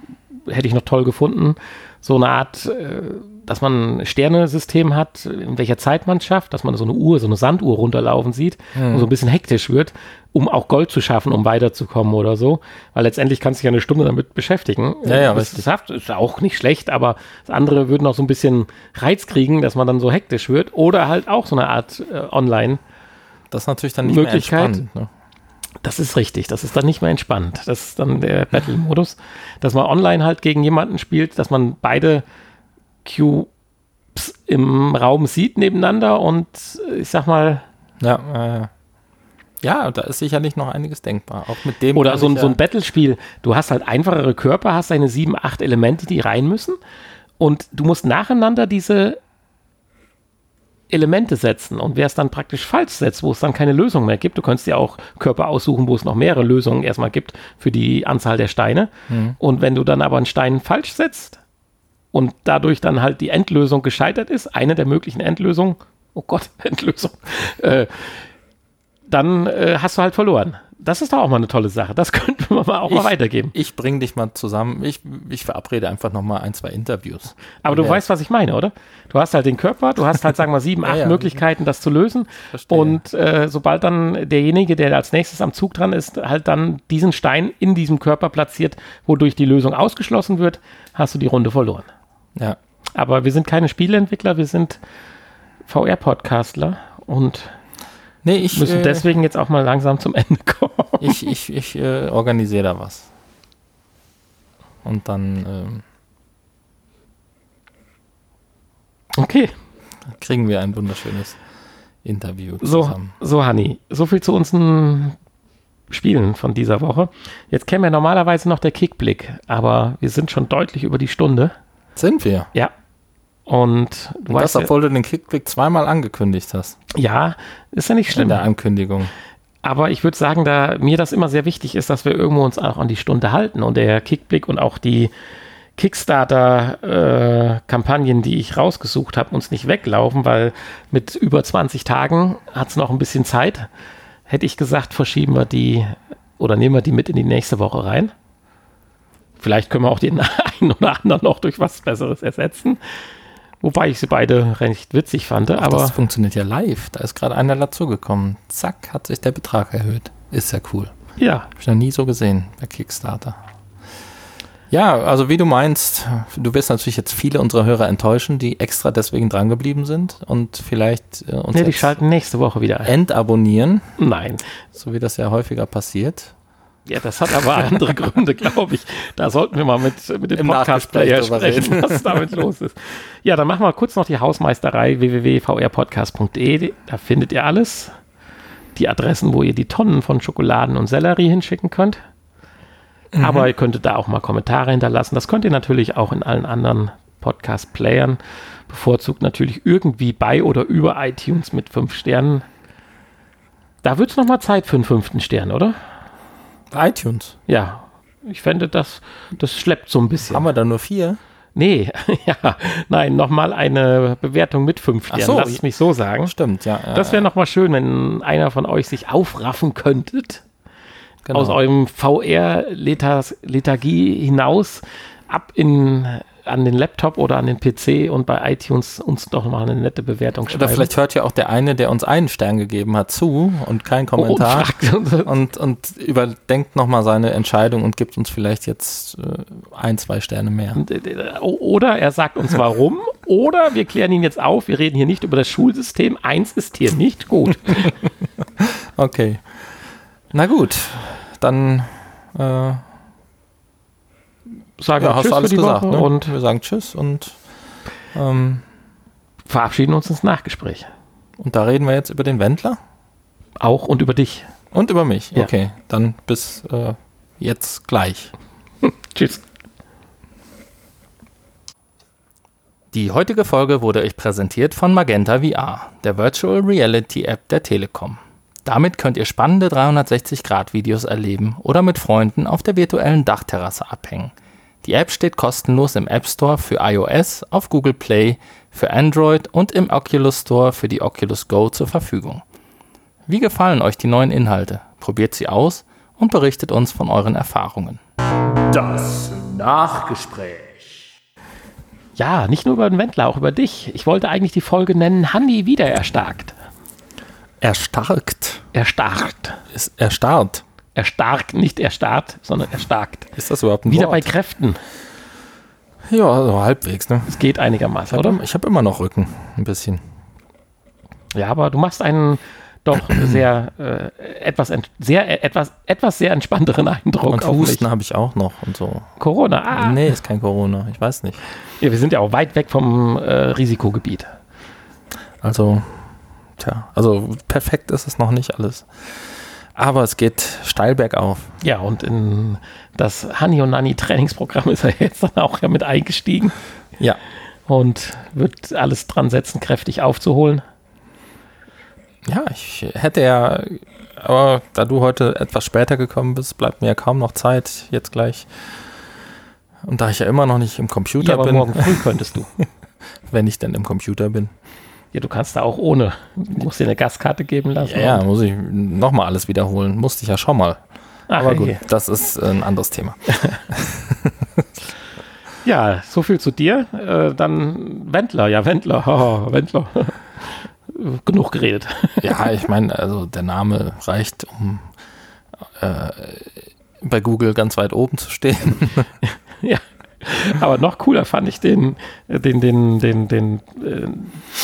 hätte ich noch toll gefunden. So eine Art, äh, dass man ein Sternesystem hat, in welcher Zeit man schafft, dass man so eine Uhr, so eine Sanduhr runterlaufen sieht Hm. und so ein bisschen hektisch wird, um auch Gold zu schaffen, um weiterzukommen oder so. Weil letztendlich kannst du dich ja eine Stunde damit beschäftigen. Ja, ja, das, das ist auch nicht schlecht, aber das andere würden auch so ein bisschen Reiz kriegen, dass man dann so hektisch wird. Oder halt auch so eine Art äh, Online. Das ist natürlich dann nicht Möglichkeit. mehr entspannt. Ne? Das ist richtig, das ist dann nicht mehr entspannt. Das ist dann der Battle-Modus, dass man online halt gegen jemanden spielt, dass man beide Cubes im Raum sieht nebeneinander und äh, ich sag mal, Ja, äh, ja, da ist sicherlich noch einiges denkbar. Auch mit dem. oder so ein, ich so ein ja- Battle-Spiel, du hast halt einfachere Körper, hast deine sieben, acht Elemente, die rein müssen und du musst nacheinander diese Elemente setzen und wer es dann praktisch falsch setzt, wo es dann keine Lösung mehr gibt, du könntest dir auch Körper aussuchen, wo es noch mehrere Lösungen erstmal gibt für die Anzahl der Steine und wenn du dann aber einen Stein falsch setzt und dadurch dann halt die Endlösung gescheitert ist, eine der möglichen Endlösungen, oh Gott, [LAUGHS] Endlösung, äh, dann äh, hast du halt verloren. Das ist doch auch mal eine tolle Sache. Das [LAUGHS] könnten wir mal auch mal Ich- weitergeben. Ich bringe dich mal zusammen. Ich, ich verabrede einfach noch mal ein, zwei Interviews. Aber du Ja. weißt, was ich meine, oder? Du hast halt den Körper, du hast halt, sagen wir, sieben, [LAUGHS] Ja, acht ja. Möglichkeiten, das zu lösen. Verstehe. Und äh, sobald dann derjenige, der als nächstes am Zug dran ist, halt dann diesen Stein in diesem Körper platziert, wodurch die Lösung ausgeschlossen wird, hast du die Runde verloren. Ja. Aber wir sind keine Spieleentwickler, wir sind VR-Podcastler und Nee, ich, müssen äh, deswegen jetzt auch mal langsam zum Ende [LAUGHS] kommen. ich, ich, ich äh, organisiere da was. Und dann ähm, Okay. kriegen wir ein wunderschönes Interview So, zusammen. so Hanni, so viel zu unseren Spielen von dieser Woche. Jetzt käme ja normalerweise noch der Kickblick, aber wir sind schon deutlich über die Stunde. Sind wir? Ja. Und du Und weißt das, obwohl du den Kickblick zweimal angekündigt hast. ja, ist ja nicht In schlimm. der Ankündigung. Aber ich würde sagen, da mir das immer sehr wichtig ist, dass wir irgendwo uns auch an die Stunde halten und der Kickblick und auch die Kickstarter-Kampagnen, die ich rausgesucht habe, uns nicht weglaufen, weil mit über 20 Tagen hat es noch ein bisschen Zeit. Hätte ich gesagt, verschieben wir die oder nehmen wir die mit in die nächste Woche rein. Vielleicht können wir auch den [LAUGHS] einen oder anderen noch durch was Besseres ersetzen. Wobei ich sie beide recht witzig fand. Ach, aber das funktioniert ja live. Da ist gerade einer dazugekommen. Zack, hat sich der Betrag erhöht. Ist ja cool. ja, Hab ich noch nie so gesehen bei Kickstarter. Ja, also wie du meinst, du wirst natürlich jetzt viele unserer Hörer enttäuschen, die extra deswegen drangeblieben sind und vielleicht äh, uns nee, die schalten nächste Woche wieder ein. entabonnieren, Nein. so wie das ja häufiger passiert. Ja, das hat aber andere [LAUGHS] Gründe, glaube ich. Da sollten wir mal mit, mit dem Podcast-Player sprechen, was damit [LAUGHS] los ist. Ja, dann machen wir kurz noch die Hausmeisterei www.vrpodcast.de. Da findet ihr alles. Die Adressen, wo ihr die Tonnen von Schokoladen und Sellerie hinschicken könnt. Aber ihr könntet da auch mal Kommentare hinterlassen. Das könnt ihr natürlich auch in allen anderen Podcast-Playern. Bevorzugt natürlich irgendwie bei oder über iTunes mit fünf Sternen. Da wird es nochmal Zeit für einen fünften Stern, oder? ITunes. Ja, ich fände, das, das schleppt so ein bisschen. Haben wir da nur vier? nee, [LAUGHS] ja, nein, nochmal eine Bewertung mit fünf Sternen, so, lass es mich so sagen. Stimmt, ja. ja Das wäre nochmal schön, wenn einer von euch sich aufraffen könntet, genau. aus eurem VR-Lethargie hinaus ab in an den Laptop oder an den PC und bei iTunes uns doch mal eine nette Bewertung schreiben. Oder vielleicht hört ja auch der eine, der uns einen Stern gegeben hat, zu und keinen Oh, und Kommentar. fragt uns- und, und überdenkt nochmal seine Entscheidung und gibt uns vielleicht jetzt äh, ein, zwei Sterne mehr. Oder er sagt uns warum. [LAUGHS] Oder wir klären ihn jetzt auf. Wir reden hier nicht über das Schulsystem. Eins ist hier nicht gut. [LAUGHS] Okay. Na gut, dann äh, Sagen ja, hast Tschüss du alles gesagt. Woche Ne? und wir sagen Tschüss und, ähm, verabschieden uns ins Nachgespräch. und da reden wir jetzt über den Wendler Auch und über dich. und über mich. Ja. Okay, dann bis äh, jetzt gleich. [LAUGHS] Tschüss. Die heutige Folge wurde euch präsentiert von Magenta VR, der Virtual Reality App der Telekom. Damit könnt ihr spannende 360-Grad-Videos erleben oder mit Freunden auf der virtuellen Dachterrasse abhängen. Die App steht kostenlos im App Store für iOS, auf Google Play, für Android und im Oculus Store für die Oculus Go zur Verfügung. Wie gefallen euch die neuen Inhalte? Probiert sie aus und berichtet uns von euren Erfahrungen. Das Nachgespräch. Ja, nicht nur über den Wendler, auch über dich. Ich wollte eigentlich die Folge nennen, Hanni wieder erstarkt. Erstarkt. Erstarkt. Ist erstarrt. Erstarkt, nicht erstarrt, sondern erstarkt. Ist das überhaupt ein Wieder Wort? bei Kräften. Ja, so halbwegs, ne? Es geht einigermaßen, Oder? oder? Ich habe immer noch Rücken, ein bisschen. Ja, aber du machst einen doch [CLEARS THROAT] sehr äh, etwas sehr äh, etwas etwas sehr entspannteren Eindruck Und Husten habe ich auch noch und so. Corona. Ah, Nee, ist kein Corona, ich weiß nicht. ja, wir sind ja auch weit weg vom äh, Risikogebiet. Also, tja, also perfekt ist es noch nicht alles. Aber es geht steil bergauf. Ja, und in das Hani und Nani Trainingsprogramm [LAUGHS] ist er jetzt dann auch ja mit eingestiegen Ja, und wird alles dran setzen, kräftig aufzuholen. ja, ich hätte ja, aber da du heute etwas später gekommen bist, bleibt mir ja kaum noch Zeit, jetzt gleich. Und da ich ja immer noch nicht im Computer Ja, aber bin, morgen früh könntest du. [LAUGHS] wenn ich denn im Computer bin, Ja, du kannst da auch ohne. Du musst dir eine Gastkarte geben lassen. ja, muss ich nochmal alles wiederholen. Musste ich ja schon mal. Ach, Aber gut, hey. das ist ein anderes Thema. [LAUGHS] Ja, so viel zu dir. Äh, dann Wendler, ja, Wendler, [LAUGHS] haha, Wendler. [LAUGHS] Genug geredet. Ja, ich meine, also der Name reicht, um äh, bei Google ganz weit oben zu stehen. ja. [LAUGHS] Aber noch cooler fand ich den, den, den, den, den, äh,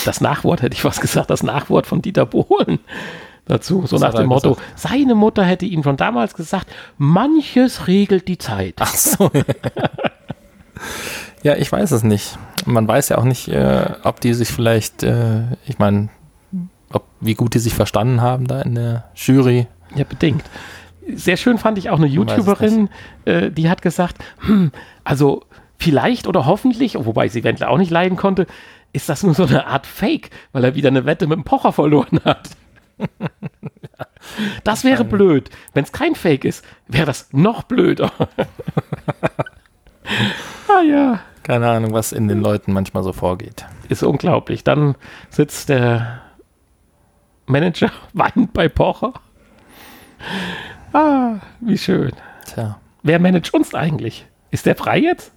das Nachwort, hätte ich was gesagt, das Nachwort von Dieter Bohlen dazu. So Was nach dem Motto, gesagt? seine Mutter hätte ihm schon damals gesagt, manches regelt die Zeit. Ach so. [LAUGHS] ja, ich weiß es nicht. Man weiß ja auch nicht, äh, ob die sich vielleicht, äh, ich meine, ob, wie gut die sich verstanden haben da in der Jury. Ja, bedingt. Sehr schön fand ich auch eine YouTuberin, äh, die hat gesagt, hm, also vielleicht oder hoffentlich, wobei sie Wendler auch nicht leiden konnte, ist das nur so eine Art Fake, weil er wieder eine Wette mit dem Pocher verloren hat. [LAUGHS] Das wäre blöd. Wenn es kein Fake ist, wäre das noch blöder. [LAUGHS] ah ja, Keine Ahnung, was in den Leuten manchmal so vorgeht. ist unglaublich. Dann sitzt der Manager [LAUGHS] weinend bei Pocher. Ah, wie schön. Tja. Wer managt uns eigentlich? Ist der frei jetzt?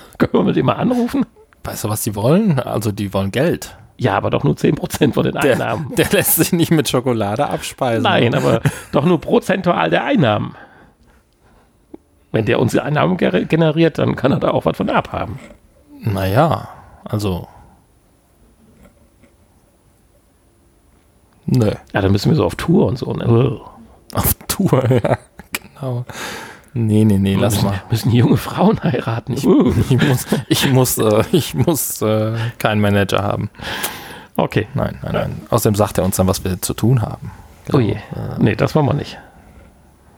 [LAUGHS] Können wir mit dem mal anrufen? Weißt du, was die wollen? Also, die wollen Geld. Ja, aber doch nur 10% von den Der, Einnahmen. der lässt sich nicht mit Schokolade abspeisen. Nein, aber doch nur prozentual der Einnahmen. Wenn der uns die Einnahmen generiert, dann kann er da auch was von abhaben. Naja, also. Nö. Ja, dann müssen wir so auf Tour und so. Ne? Auf Tour, [LAUGHS] ja, genau. Nee, nee, nee, lass müssen, mal. müssen junge Frauen heiraten. Ich muss, ich muss, äh, ich muss äh, keinen Manager haben. Okay. Nein, nein, nein. Außerdem sagt er uns dann, was wir zu tun haben. Oh je. Nee, das wollen wir nicht.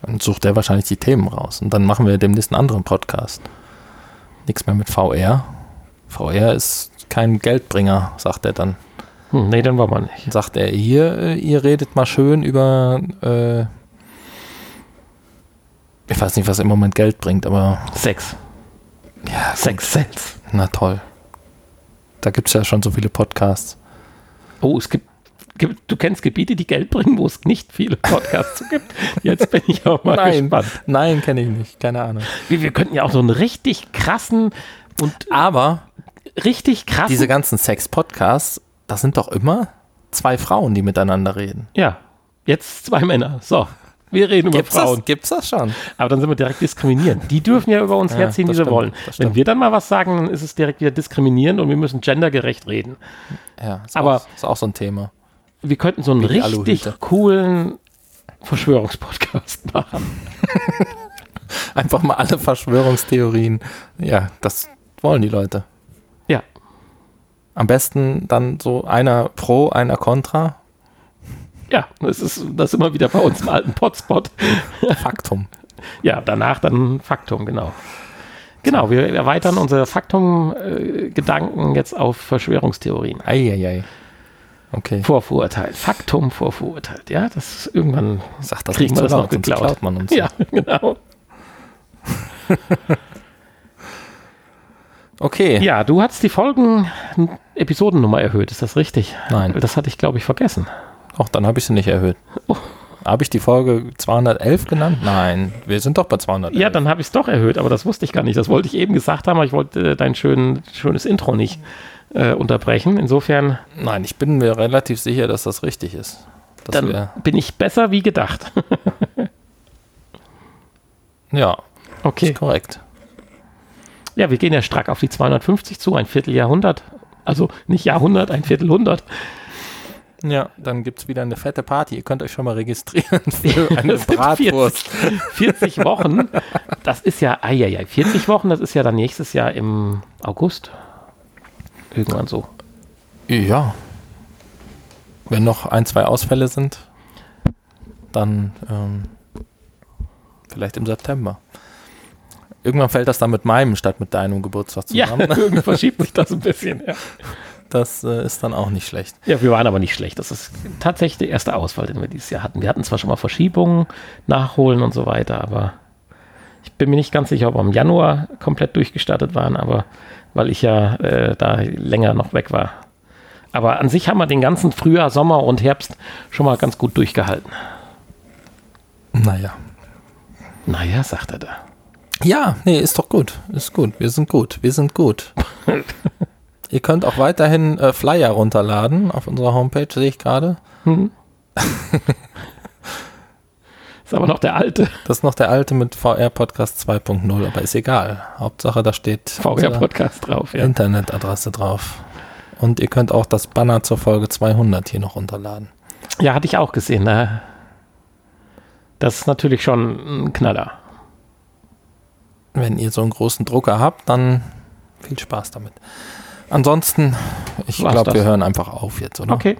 Dann sucht er wahrscheinlich die Themen raus. Und dann machen wir demnächst einen anderen Podcast. Nichts mehr mit VR. VR ist kein Geldbringer, sagt er dann. Hm, nee, dann wollen wir nicht. Sagt er, hier, äh, ihr redet mal schön über, äh, ich weiß nicht, was im Moment Geld bringt, aber Sex. ja, Sex sells. na toll. Da gibt es ja schon so viele Podcasts. Oh, es gibt, gibt, du kennst Gebiete, die Geld bringen, wo es nicht viele Podcasts gibt. Jetzt bin ich auch mal [LAUGHS] Nein, gespannt. nein, kenne ich nicht, keine Ahnung. Wir, wir könnten ja auch so einen richtig krassen Und Aber richtig krass. diese ganzen Sex-Podcasts, das sind doch immer zwei Frauen, die miteinander reden. ja, jetzt zwei Männer. So, wir reden über Gibt's Frauen. das, gibt's das schon? Aber dann sind wir direkt diskriminierend. Die dürfen ja über uns Ja, herziehen, wie sie wollen. Wenn wir dann mal was sagen, dann ist es direkt wieder diskriminierend und wir müssen gendergerecht reden. Ja, ist Aber- auch, ist auch so ein Thema. Wir könnten so einen richtig coolen Verschwörungspodcast [LAUGHS] machen. [LAUGHS] Einfach mal alle Verschwörungstheorien. Ja, das wollen die Leute. Ja, Am besten dann so einer pro, einer contra. Ja, das ist das immer wieder bei uns im alten Potspot. [LAUGHS] Faktum. Ja, danach dann Faktum, genau. Genau, wir erweitern unsere Faktum-Gedanken jetzt auf Verschwörungstheorien. Eieiei. Okay. Vorverurteilt. Faktum vorverurteilt. Ja, das ist irgendwann Sag das kriegen wir das noch laut, geklaut. klaut man uns. Ja, [LAUGHS] genau. [LAUGHS] Okay. Ja, du hast die Folgen Episodennummer erhöht, ist das richtig? Nein. Das hatte ich, glaube ich, vergessen. Auch dann habe ich sie nicht erhöht. Oh. Habe ich die Folge 211 genannt? Nein, wir sind doch bei 211. Ja, dann habe ich es doch erhöht, aber das wusste ich gar nicht. Das wollte ich eben gesagt haben, aber ich wollte äh, dein schön, schönes Intro nicht äh, unterbrechen. Insofern Nein, ich bin mir relativ sicher, dass das richtig ist. Dann bin ich besser wie gedacht. [LAUGHS] ja, Okay. ist korrekt. Ja, wir gehen ja stark auf die 250 zu, ein Vierteljahrhundert. Also nicht Jahrhundert, ein Viertelhundert. Ja, dann gibt es wieder eine fette Party. Ihr könnt euch schon mal registrieren für [LAUGHS] eine Bratwurst. 40 Wochen, das ist ja, eieiei, 40 Wochen, das ist ja dann nächstes Jahr im August. Irgendwann so. Ja. Wenn noch ein, zwei Ausfälle sind, dann ähm, vielleicht im September. Irgendwann fällt das dann mit meinem statt mit deinem Geburtstag Ja, zusammen. [LAUGHS] irgendwie verschiebt sich das ein bisschen. Ja. Das äh, ist dann auch nicht schlecht. ja, wir waren aber nicht schlecht. Das ist tatsächlich der erste Ausfall, den wir dieses Jahr hatten. Wir hatten zwar schon mal Verschiebungen, Nachholen und so weiter, aber ich bin mir nicht ganz sicher, ob wir im Januar komplett durchgestartet waren, aber weil ich ja äh, da länger noch weg war. Aber an sich haben wir den ganzen Frühjahr, Sommer und Herbst schon mal ganz gut durchgehalten. Naja. Naja, sagt er da. Ja, nee, ist doch gut. Ist gut. Wir sind gut. Wir sind gut. [LAUGHS] Ihr könnt auch weiterhin äh, Flyer runterladen auf unserer Homepage, sehe ich gerade. [LAUGHS] Ist aber noch der alte Das ist noch der alte mit VR Podcast 2.0, aber ist egal. Hauptsache, da steht unsere VR-Podcast drauf. Ja. Internetadresse drauf. Und ihr könnt auch das Banner zur Folge 200 hier noch runterladen. ja, hatte ich auch gesehen. Ne? Das ist natürlich schon ein Knaller. Wenn ihr so einen großen Drucker habt, dann viel Spaß damit. Ansonsten, ich glaube, wir hören einfach auf jetzt, oder? Okay.